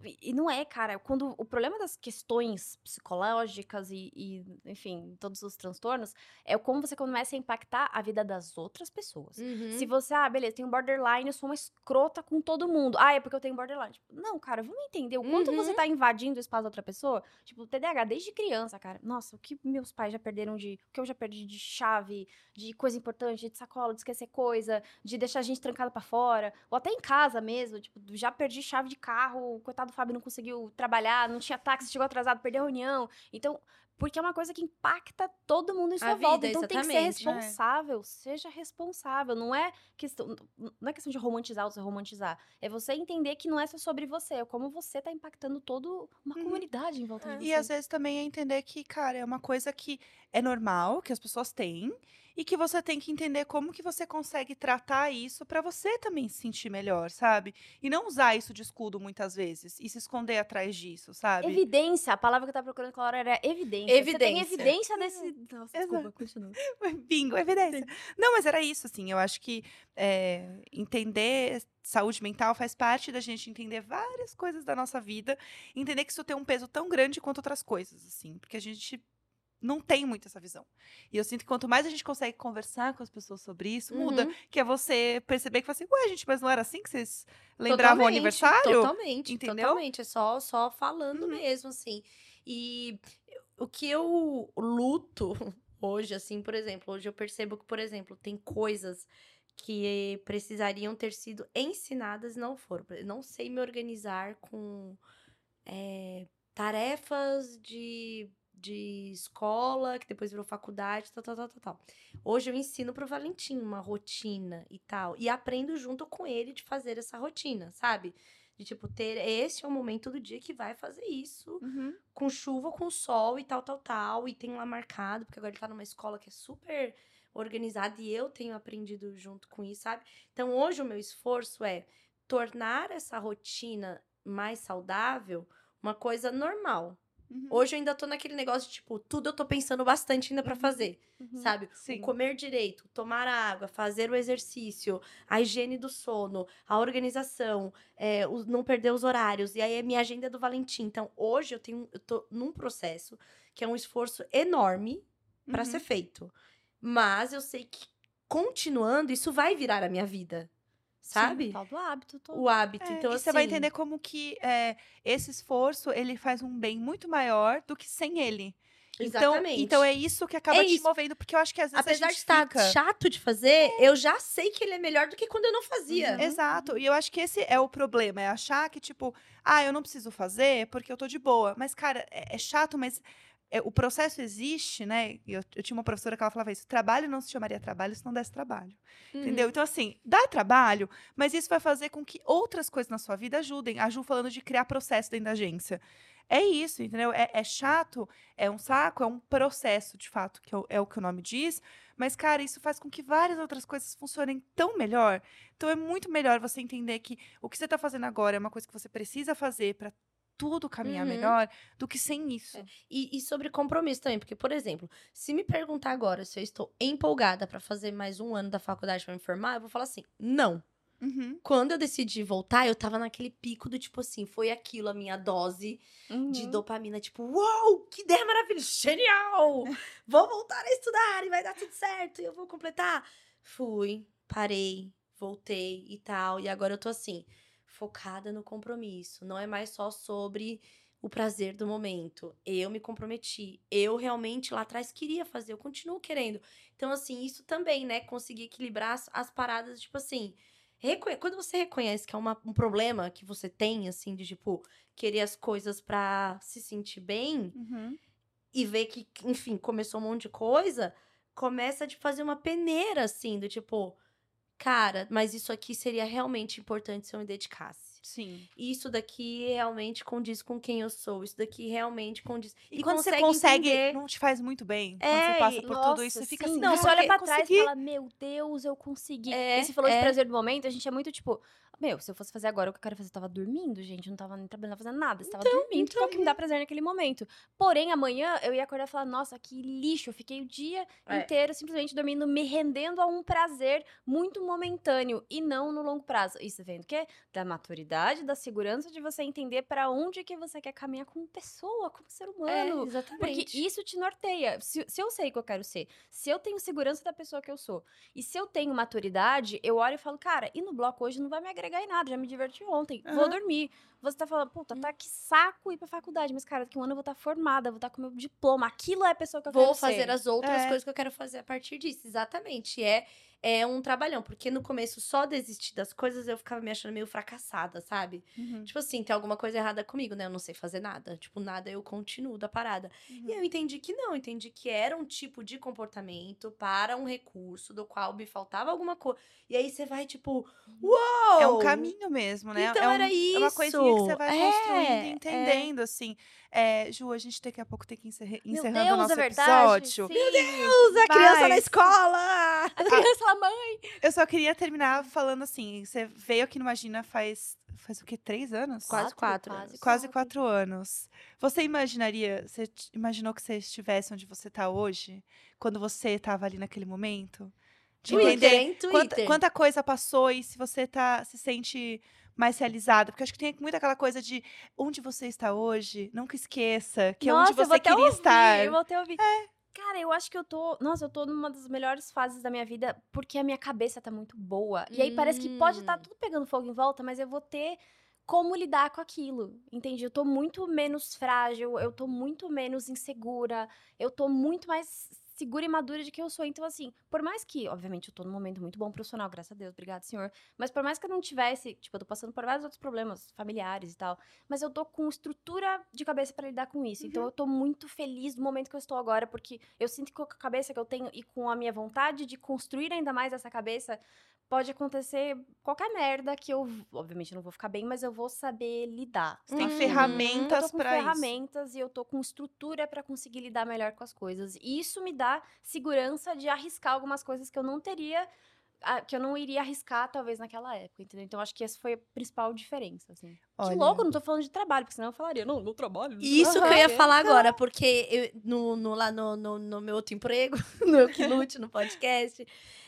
E e não é, cara. Quando o problema das questões psicológicas e, e, enfim, todos os transtornos é como você começa a impactar a vida das outras pessoas. Uhum. Se você, ah, beleza, tem um borderline, eu sou uma escrota com todo mundo. Ah, é porque eu tenho borderline. Tipo, não, cara, vamos entender o quanto Uhum. você tá invadindo o espaço da outra pessoa. Tipo, o TDAH desde criança, cara. Nossa, o que meus pais já perderam de. O que eu já perdi de chave, de coisa importante, de sacola, de esquecer coisa, de deixar a gente trancada pra fora. Ou até em casa mesmo. Tipo, já perdi chave de carro, o coitado do Fábio não conseguiu trabalhar, não tinha táxi, chegou atrasado, perdeu a reunião. Então. Porque é uma coisa que impacta todo mundo em sua A volta. vida, Então tem que ser exatamente. É. responsável. Seja responsável. Não é questão, não é questão de romantizar ou se romantizar. É você entender que não é só sobre você, é como você tá impactando toda uma Uhum. comunidade em volta de você. E às vezes também é entender que, cara, é uma coisa que é normal, que as pessoas têm, e que você tem que entender como que você consegue tratar isso pra você também se sentir melhor, sabe? E não usar isso de escudo muitas vezes e se esconder atrás disso, sabe? Evidência, a palavra que eu tava procurando aquela hora era evidência. Você tem Evidência. evidência desse. Nossa, Exato. desculpa, continua. Bingo, evidência. Não, mas era isso, assim. Eu acho que é, entender saúde mental faz parte da gente entender várias coisas da nossa vida, entender que isso tem um peso tão grande quanto outras coisas, assim, porque a gente não tem muito essa visão. E eu sinto que quanto mais a gente consegue conversar com as pessoas sobre isso, muda. Uhum. Que é você perceber que fala assim, ué, gente, mas não era assim que vocês lembravam o Totalmente, aniversário? Totalmente, Entendeu? totalmente. É só, só falando Uhum. mesmo, assim. E o que eu luto hoje, assim, por exemplo, hoje eu percebo que, por exemplo, tem coisas que precisariam ter sido ensinadas e não foram. Não sei me organizar com é, tarefas de, de escola, que depois virou faculdade, tal, tal, tal, tal, tal. Hoje eu ensino pro Valentim uma rotina e tal. E aprendo junto com ele de fazer essa rotina, sabe? De tipo, ter. Esse é o momento do dia que vai fazer isso. Uhum. Com chuva, com sol e tal, tal, tal. E tem lá marcado, porque agora ele tá numa escola que é super organizada e eu tenho aprendido junto com isso, sabe? Então hoje o meu esforço é tornar essa rotina mais saudável uma coisa normal. Uhum. Hoje eu ainda tô naquele negócio de, tipo, tudo eu tô pensando bastante ainda pra Uhum. fazer, Uhum. sabe? Sim. O comer direito, tomar água, fazer o exercício, a higiene do sono, a organização, é, o- não perder os horários. E aí é minha agenda do Valentim. Então, hoje eu tenho, eu tô num processo que é um esforço enorme pra Uhum. ser feito. Mas eu sei que continuando, isso vai virar a minha vida. Sabe? Tal do hábito todo. O hábito. É, então, e assim. você vai entender como que é, esse esforço ele faz um bem muito maior do que sem ele. Então, Exatamente. então é isso que acaba É te isso. movendo, porque eu acho que às vezes Apesar de estar fica... chato de fazer, eu já sei que ele é melhor do que quando eu não fazia. Uhum. Exato. E eu acho que esse é o problema, é achar que, tipo, ah, eu não preciso fazer porque eu tô de boa. Mas, cara, é, é chato, mas é, o processo existe, né? Eu, eu tinha uma professora que ela falava isso: trabalho não se chamaria trabalho se não desse trabalho. Uhum. Entendeu? Então, assim, dá trabalho, mas isso vai fazer com que outras coisas na sua vida ajudem. A Ju falando de criar processo dentro da agência. É isso, entendeu? É, é chato, é um saco, é um processo, de fato, que é o- é o que o nome diz. Mas, cara, isso faz com que várias outras coisas funcionem tão melhor. Então, é muito melhor você entender que o que você está fazendo agora é uma coisa que você precisa fazer para tudo caminhar Uhum. melhor do que sem isso. É. E, e sobre compromisso também, porque, por exemplo, se me perguntar agora se eu estou empolgada pra fazer mais um ano da faculdade pra me formar, eu vou falar assim: não. Uhum. Quando eu decidi voltar, eu tava naquele pico do tipo assim, foi aquilo a minha dose de Uhum. dopamina, tipo, uau, que ideia maravilhosa, genial! Vou voltar a estudar e vai dar tudo certo, e eu vou completar. Fui, parei, voltei e tal, e agora eu tô assim, focada no compromisso. Não é mais só sobre o prazer do momento. Eu me comprometi, eu realmente lá atrás queria fazer, eu continuo querendo. Então, assim, isso também, né, conseguir equilibrar as, as paradas, tipo assim. Quando você reconhece que é uma- um problema que você tem, assim, de tipo, querer as coisas pra se sentir bem Uhum. e ver que, enfim, começou um monte de coisa, começa a te fazer uma peneira, assim, do tipo, cara, mas isso aqui seria realmente importante se eu me dedicasse. Sim. Isso daqui realmente condiz com quem eu sou. Isso daqui realmente condiz. E, quando você consegue, entender- não te faz muito bem. quando É, você passa e- por Nossa, tudo isso, você fica sim. assim, Não, você "Cara, olha pra eu trás e consegui." fala, meu Deus, eu consegui. É, e você falou de é. prazer do momento, a gente é muito tipo, meu, se eu fosse fazer agora o que eu quero fazer, eu tava dormindo, gente, eu não tava nem trabalhando, fazendo nada, você tava dormindo, qual que me dá prazer naquele momento? Porém, amanhã eu ia acordar e falar, nossa, que lixo, eu fiquei o dia É. inteiro simplesmente dormindo, me rendendo a um prazer muito momentâneo e não no longo prazo. Isso vem do quê? Da maturidade, da segurança de você entender pra onde que você quer caminhar como pessoa, como ser É, humano. exatamente. Porque isso te norteia. Se, se eu sei o que eu quero ser, se eu tenho segurança da pessoa que eu sou, e se eu tenho maturidade, eu olho e falo, cara, e no bloco hoje não vai me agregar em nada, já me diverti ontem, vou Aham. dormir. Você tá falando, puta, Hum. tá que saco ir pra faculdade, mas cara, daqui um ano eu vou estar formada, vou estar com meu diploma, aquilo é a pessoa que eu Vou quero fazer ser. as outras É. coisas que eu quero fazer a partir disso. Exatamente. É, é um trabalhão. Porque no começo, só desistir das coisas, eu ficava me achando meio fracassada, sabe? Uhum. Tipo assim, tem alguma coisa errada comigo, né? Eu não sei fazer nada. Tipo, nada eu continuo da parada. E eu entendi que não, entendi que era um tipo de comportamento para um recurso do qual me faltava alguma coisa. E aí você vai, tipo, uau! É um caminho mesmo, né? Então é, um- era é uma isso. coisinha que você vai É, construindo é. e entendendo, assim. É, Ju, a gente daqui a pouco tem que encerre- Meu encerrando Deus, o nosso é verdade. episódio. Sim. Deus, a criança na Mas- escola! A criança fala, mãe. Eu só queria terminar falando assim: você veio aqui no Imagina faz. Faz o quê? Três anos? Quase quatro quase anos. Quase quatro anos. Você imaginaria, você imaginou que você estivesse onde você está hoje? Quando você estava ali naquele momento? De Twitter, entender hein? quanta, Twitter. quanta coisa passou e se você tá, se sente mais realizada. Porque eu acho que tem muito aquela coisa de onde você está hoje, nunca esqueça que Nossa, é onde você queria ouvir, estar. Eu vou até ouvir. Cara, eu acho que eu tô. Nossa, eu tô numa das melhores fases da minha vida porque a minha cabeça tá muito boa. E aí parece que pode estar Hum. tudo pegando fogo em volta, mas eu vou ter como lidar com aquilo. Entendi? Eu tô muito menos frágil, eu tô muito menos insegura, eu tô muito mais segura e madura de quem eu sou. Então, assim, por mais que, obviamente, eu tô num momento muito bom profissional, graças a Deus, obrigado, senhor. Mas por mais que eu não tivesse, tipo, eu tô passando por vários outros problemas familiares e tal, mas eu tô com estrutura de cabeça pra lidar com isso. Então eu tô muito feliz do momento que eu estou agora, porque eu sinto que com a cabeça que eu tenho e com a minha vontade de construir ainda mais essa cabeça, pode acontecer qualquer merda que eu, obviamente, eu não vou ficar bem, mas eu vou saber lidar. Você tem. Eu ferramentas para isso. ferramentas e eu tô com estrutura pra conseguir lidar melhor com as coisas. E isso me dá segurança de arriscar algumas coisas que eu não teria que eu não iria arriscar, talvez, naquela época, entendeu? Então, acho que essa foi a principal diferença, assim. Que Olha. louco, eu não tô falando de trabalho, porque senão eu falaria, não, meu trabalho. Isso que eu ia falar agora, porque eu, no, no- lá no, no, no meu outro emprego, no Eu Que Lute, no podcast,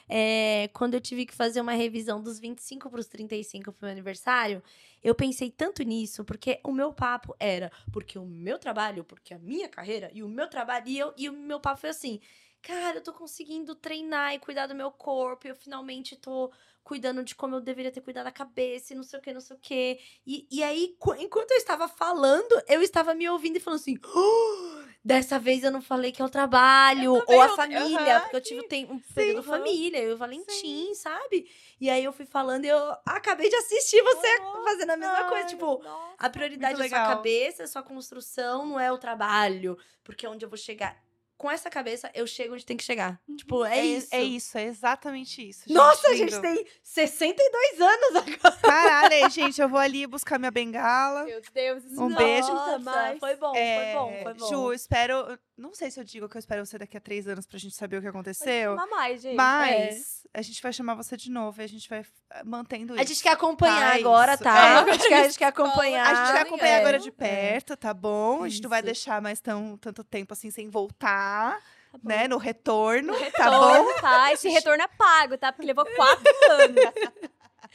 é, quando eu tive que fazer uma revisão dos 25 para os 35 pro meu aniversário, eu pensei tanto nisso, porque o meu papo era, porque o meu trabalho, porque a minha carreira, e o meu trabalho, e, eu, e o meu papo foi assim, cara, eu tô conseguindo treinar e cuidar do meu corpo, eu finalmente tô cuidando de como eu deveria ter cuidado da cabeça, e não sei o que, não sei o que. E, e aí, qu- enquanto eu estava falando, eu estava me ouvindo e falando assim. "Oh, dessa vez eu não falei que é o trabalho, ou a família, porque eu tive um, tempo, um sim, período aham. família, eu e o Valentim, sabe? E aí eu fui falando e eu acabei de assistir você fazendo a mesma coisa. Tipo, Nossa. a prioridade é sua legal. cabeça, é sua construção, não é o trabalho. Porque é onde eu vou chegar. Com essa cabeça, eu chego onde tem que chegar. Tipo, é, isso. É isso, é exatamente isso. Nossa, a lindo. gente tem 62 anos agora. Caralho, aí, gente, eu vou ali buscar minha bengala. Meu Deus, isso Um não beijo. Nossa, mais. foi bom, É, foi bom, foi bom. Ju, espero. Não sei se eu digo que eu espero você daqui a três anos pra gente saber o que Pode aconteceu. chamar mais, gente. Mas a gente vai chamar você de novo e a gente vai eh, mantendo A isso. gente quer acompanhar Tá, agora, isso. tá? É. A gente quer, a gente quer acompanhar. A gente vai acompanhar é. agora de perto, tá bom? A gente não vai Isso. deixar mais tão, tanto tempo assim sem voltar, Tá bom. né? No retorno, tá bom? Retorno, tá? Esse retorno é pago, tá? Porque levou quatro anos.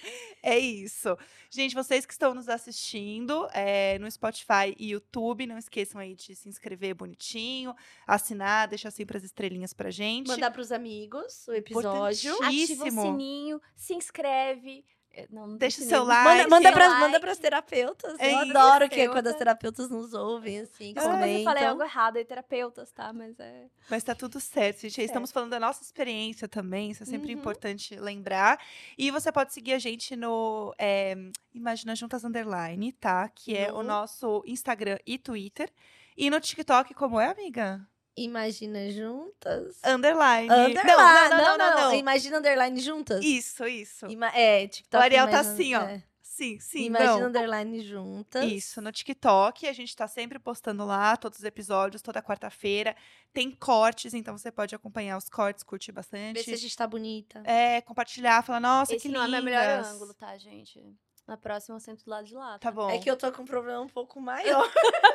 É isso. Gente, vocês que estão nos assistindo é, no Spotify e YouTube, não esqueçam aí de se inscrever bonitinho, assinar, deixar sempre as estrelinhas pra gente. Mandar pros amigos o episódio. Ativa o sininho, se inscreve. É, Não, não Deixa o seu like. Manda, manda, pras, Like. manda pras terapeutas. É eu isso. adoro que Terapeuta. quando as terapeutas nos ouvem, assim, Desculpa se eu falei comentam. algo errado aí, terapeutas, tá? Mas é. Mas tá tudo certo, gente. Estamos falando da nossa experiência também, isso é sempre Uhum. importante lembrar. E você pode seguir a gente no é, Imagina Juntas Underline, tá? Que é o No- nosso Instagram e Twitter. E no TikTok, como é, amiga? Imagina juntas. Underline. Underline. Não, não, não, não, não. Imagina underline juntas. Isso, isso. Ima- é, TikTok. O Ariel tá assim, ó. é. Sim, sim, Imagina não. underline juntas. Isso, no TikTok, a gente tá sempre postando lá todos os episódios, toda quarta-feira. Tem cortes, então você pode acompanhar os cortes, curtir bastante. Ver se a gente tá bonita. É, compartilhar, falar, nossa, Esse que não é lindas. meu melhor ângulo, tá, gente? Na próxima eu sento do lado de lá. Tá bom. É que eu tô com um problema um pouco maior.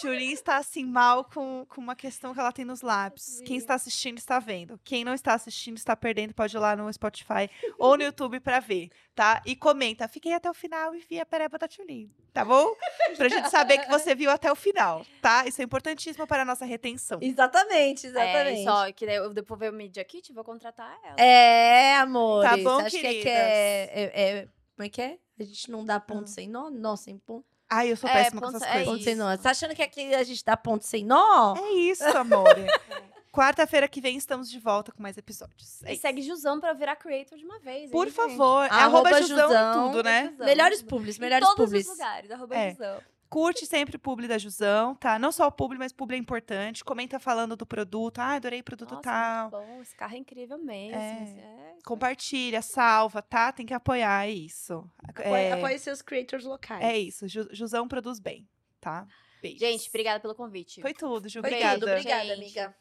Julinha está assim mal com, com uma questão que ela tem nos lábios. Quem está assistindo está vendo. Quem não está assistindo está perdendo, pode ir lá no Spotify ou no YouTube pra ver, tá? E comenta, fiquei até o final e vi a pereba da Tchulin, tá bom? Pra gente saber que você viu até o final, tá? Isso é importantíssimo para a nossa retenção. exatamente, É, exatamente. só que daí eu depois ver o Media Kit, vou contratar ela. É, amor. Tá bom, Acho que é, que é, é- é- Como é que é? A gente não dá ponto sem nó? Nó sem ponto? Ai, eu sou É, péssima com ponto- essas é coisas. Ponto sem nó. Você tá achando que aqui a gente dá ponto sem nó? É isso, amor. Quarta-feira que vem estamos de volta com mais episódios. É E isso. segue Jusão pra virar creator de uma vez. Por hein, favor, é Arroba arroba Jusão em Jusão. tudo, né? Jusão. Melhores publis, Em melhores todos publis. os lugares, arroba É. Jusão. Curte sempre o publi da Jusão, tá? Não só o publi, mas publi é importante. Comenta falando do produto. Ah, adorei o produto Nossa, tal. muito bom. Esse carro é incrível mesmo. É. é, Compartilha, salva, tá? Tem que apoiar, é isso. Apoie, É, apoie seus creators locais. é isso. Ju- Jusão produz bem, tá? Beijos. Gente, obrigada pelo convite. Foi tudo, Ju. Foi Obrigada. tudo. Obrigada, Gente. amiga.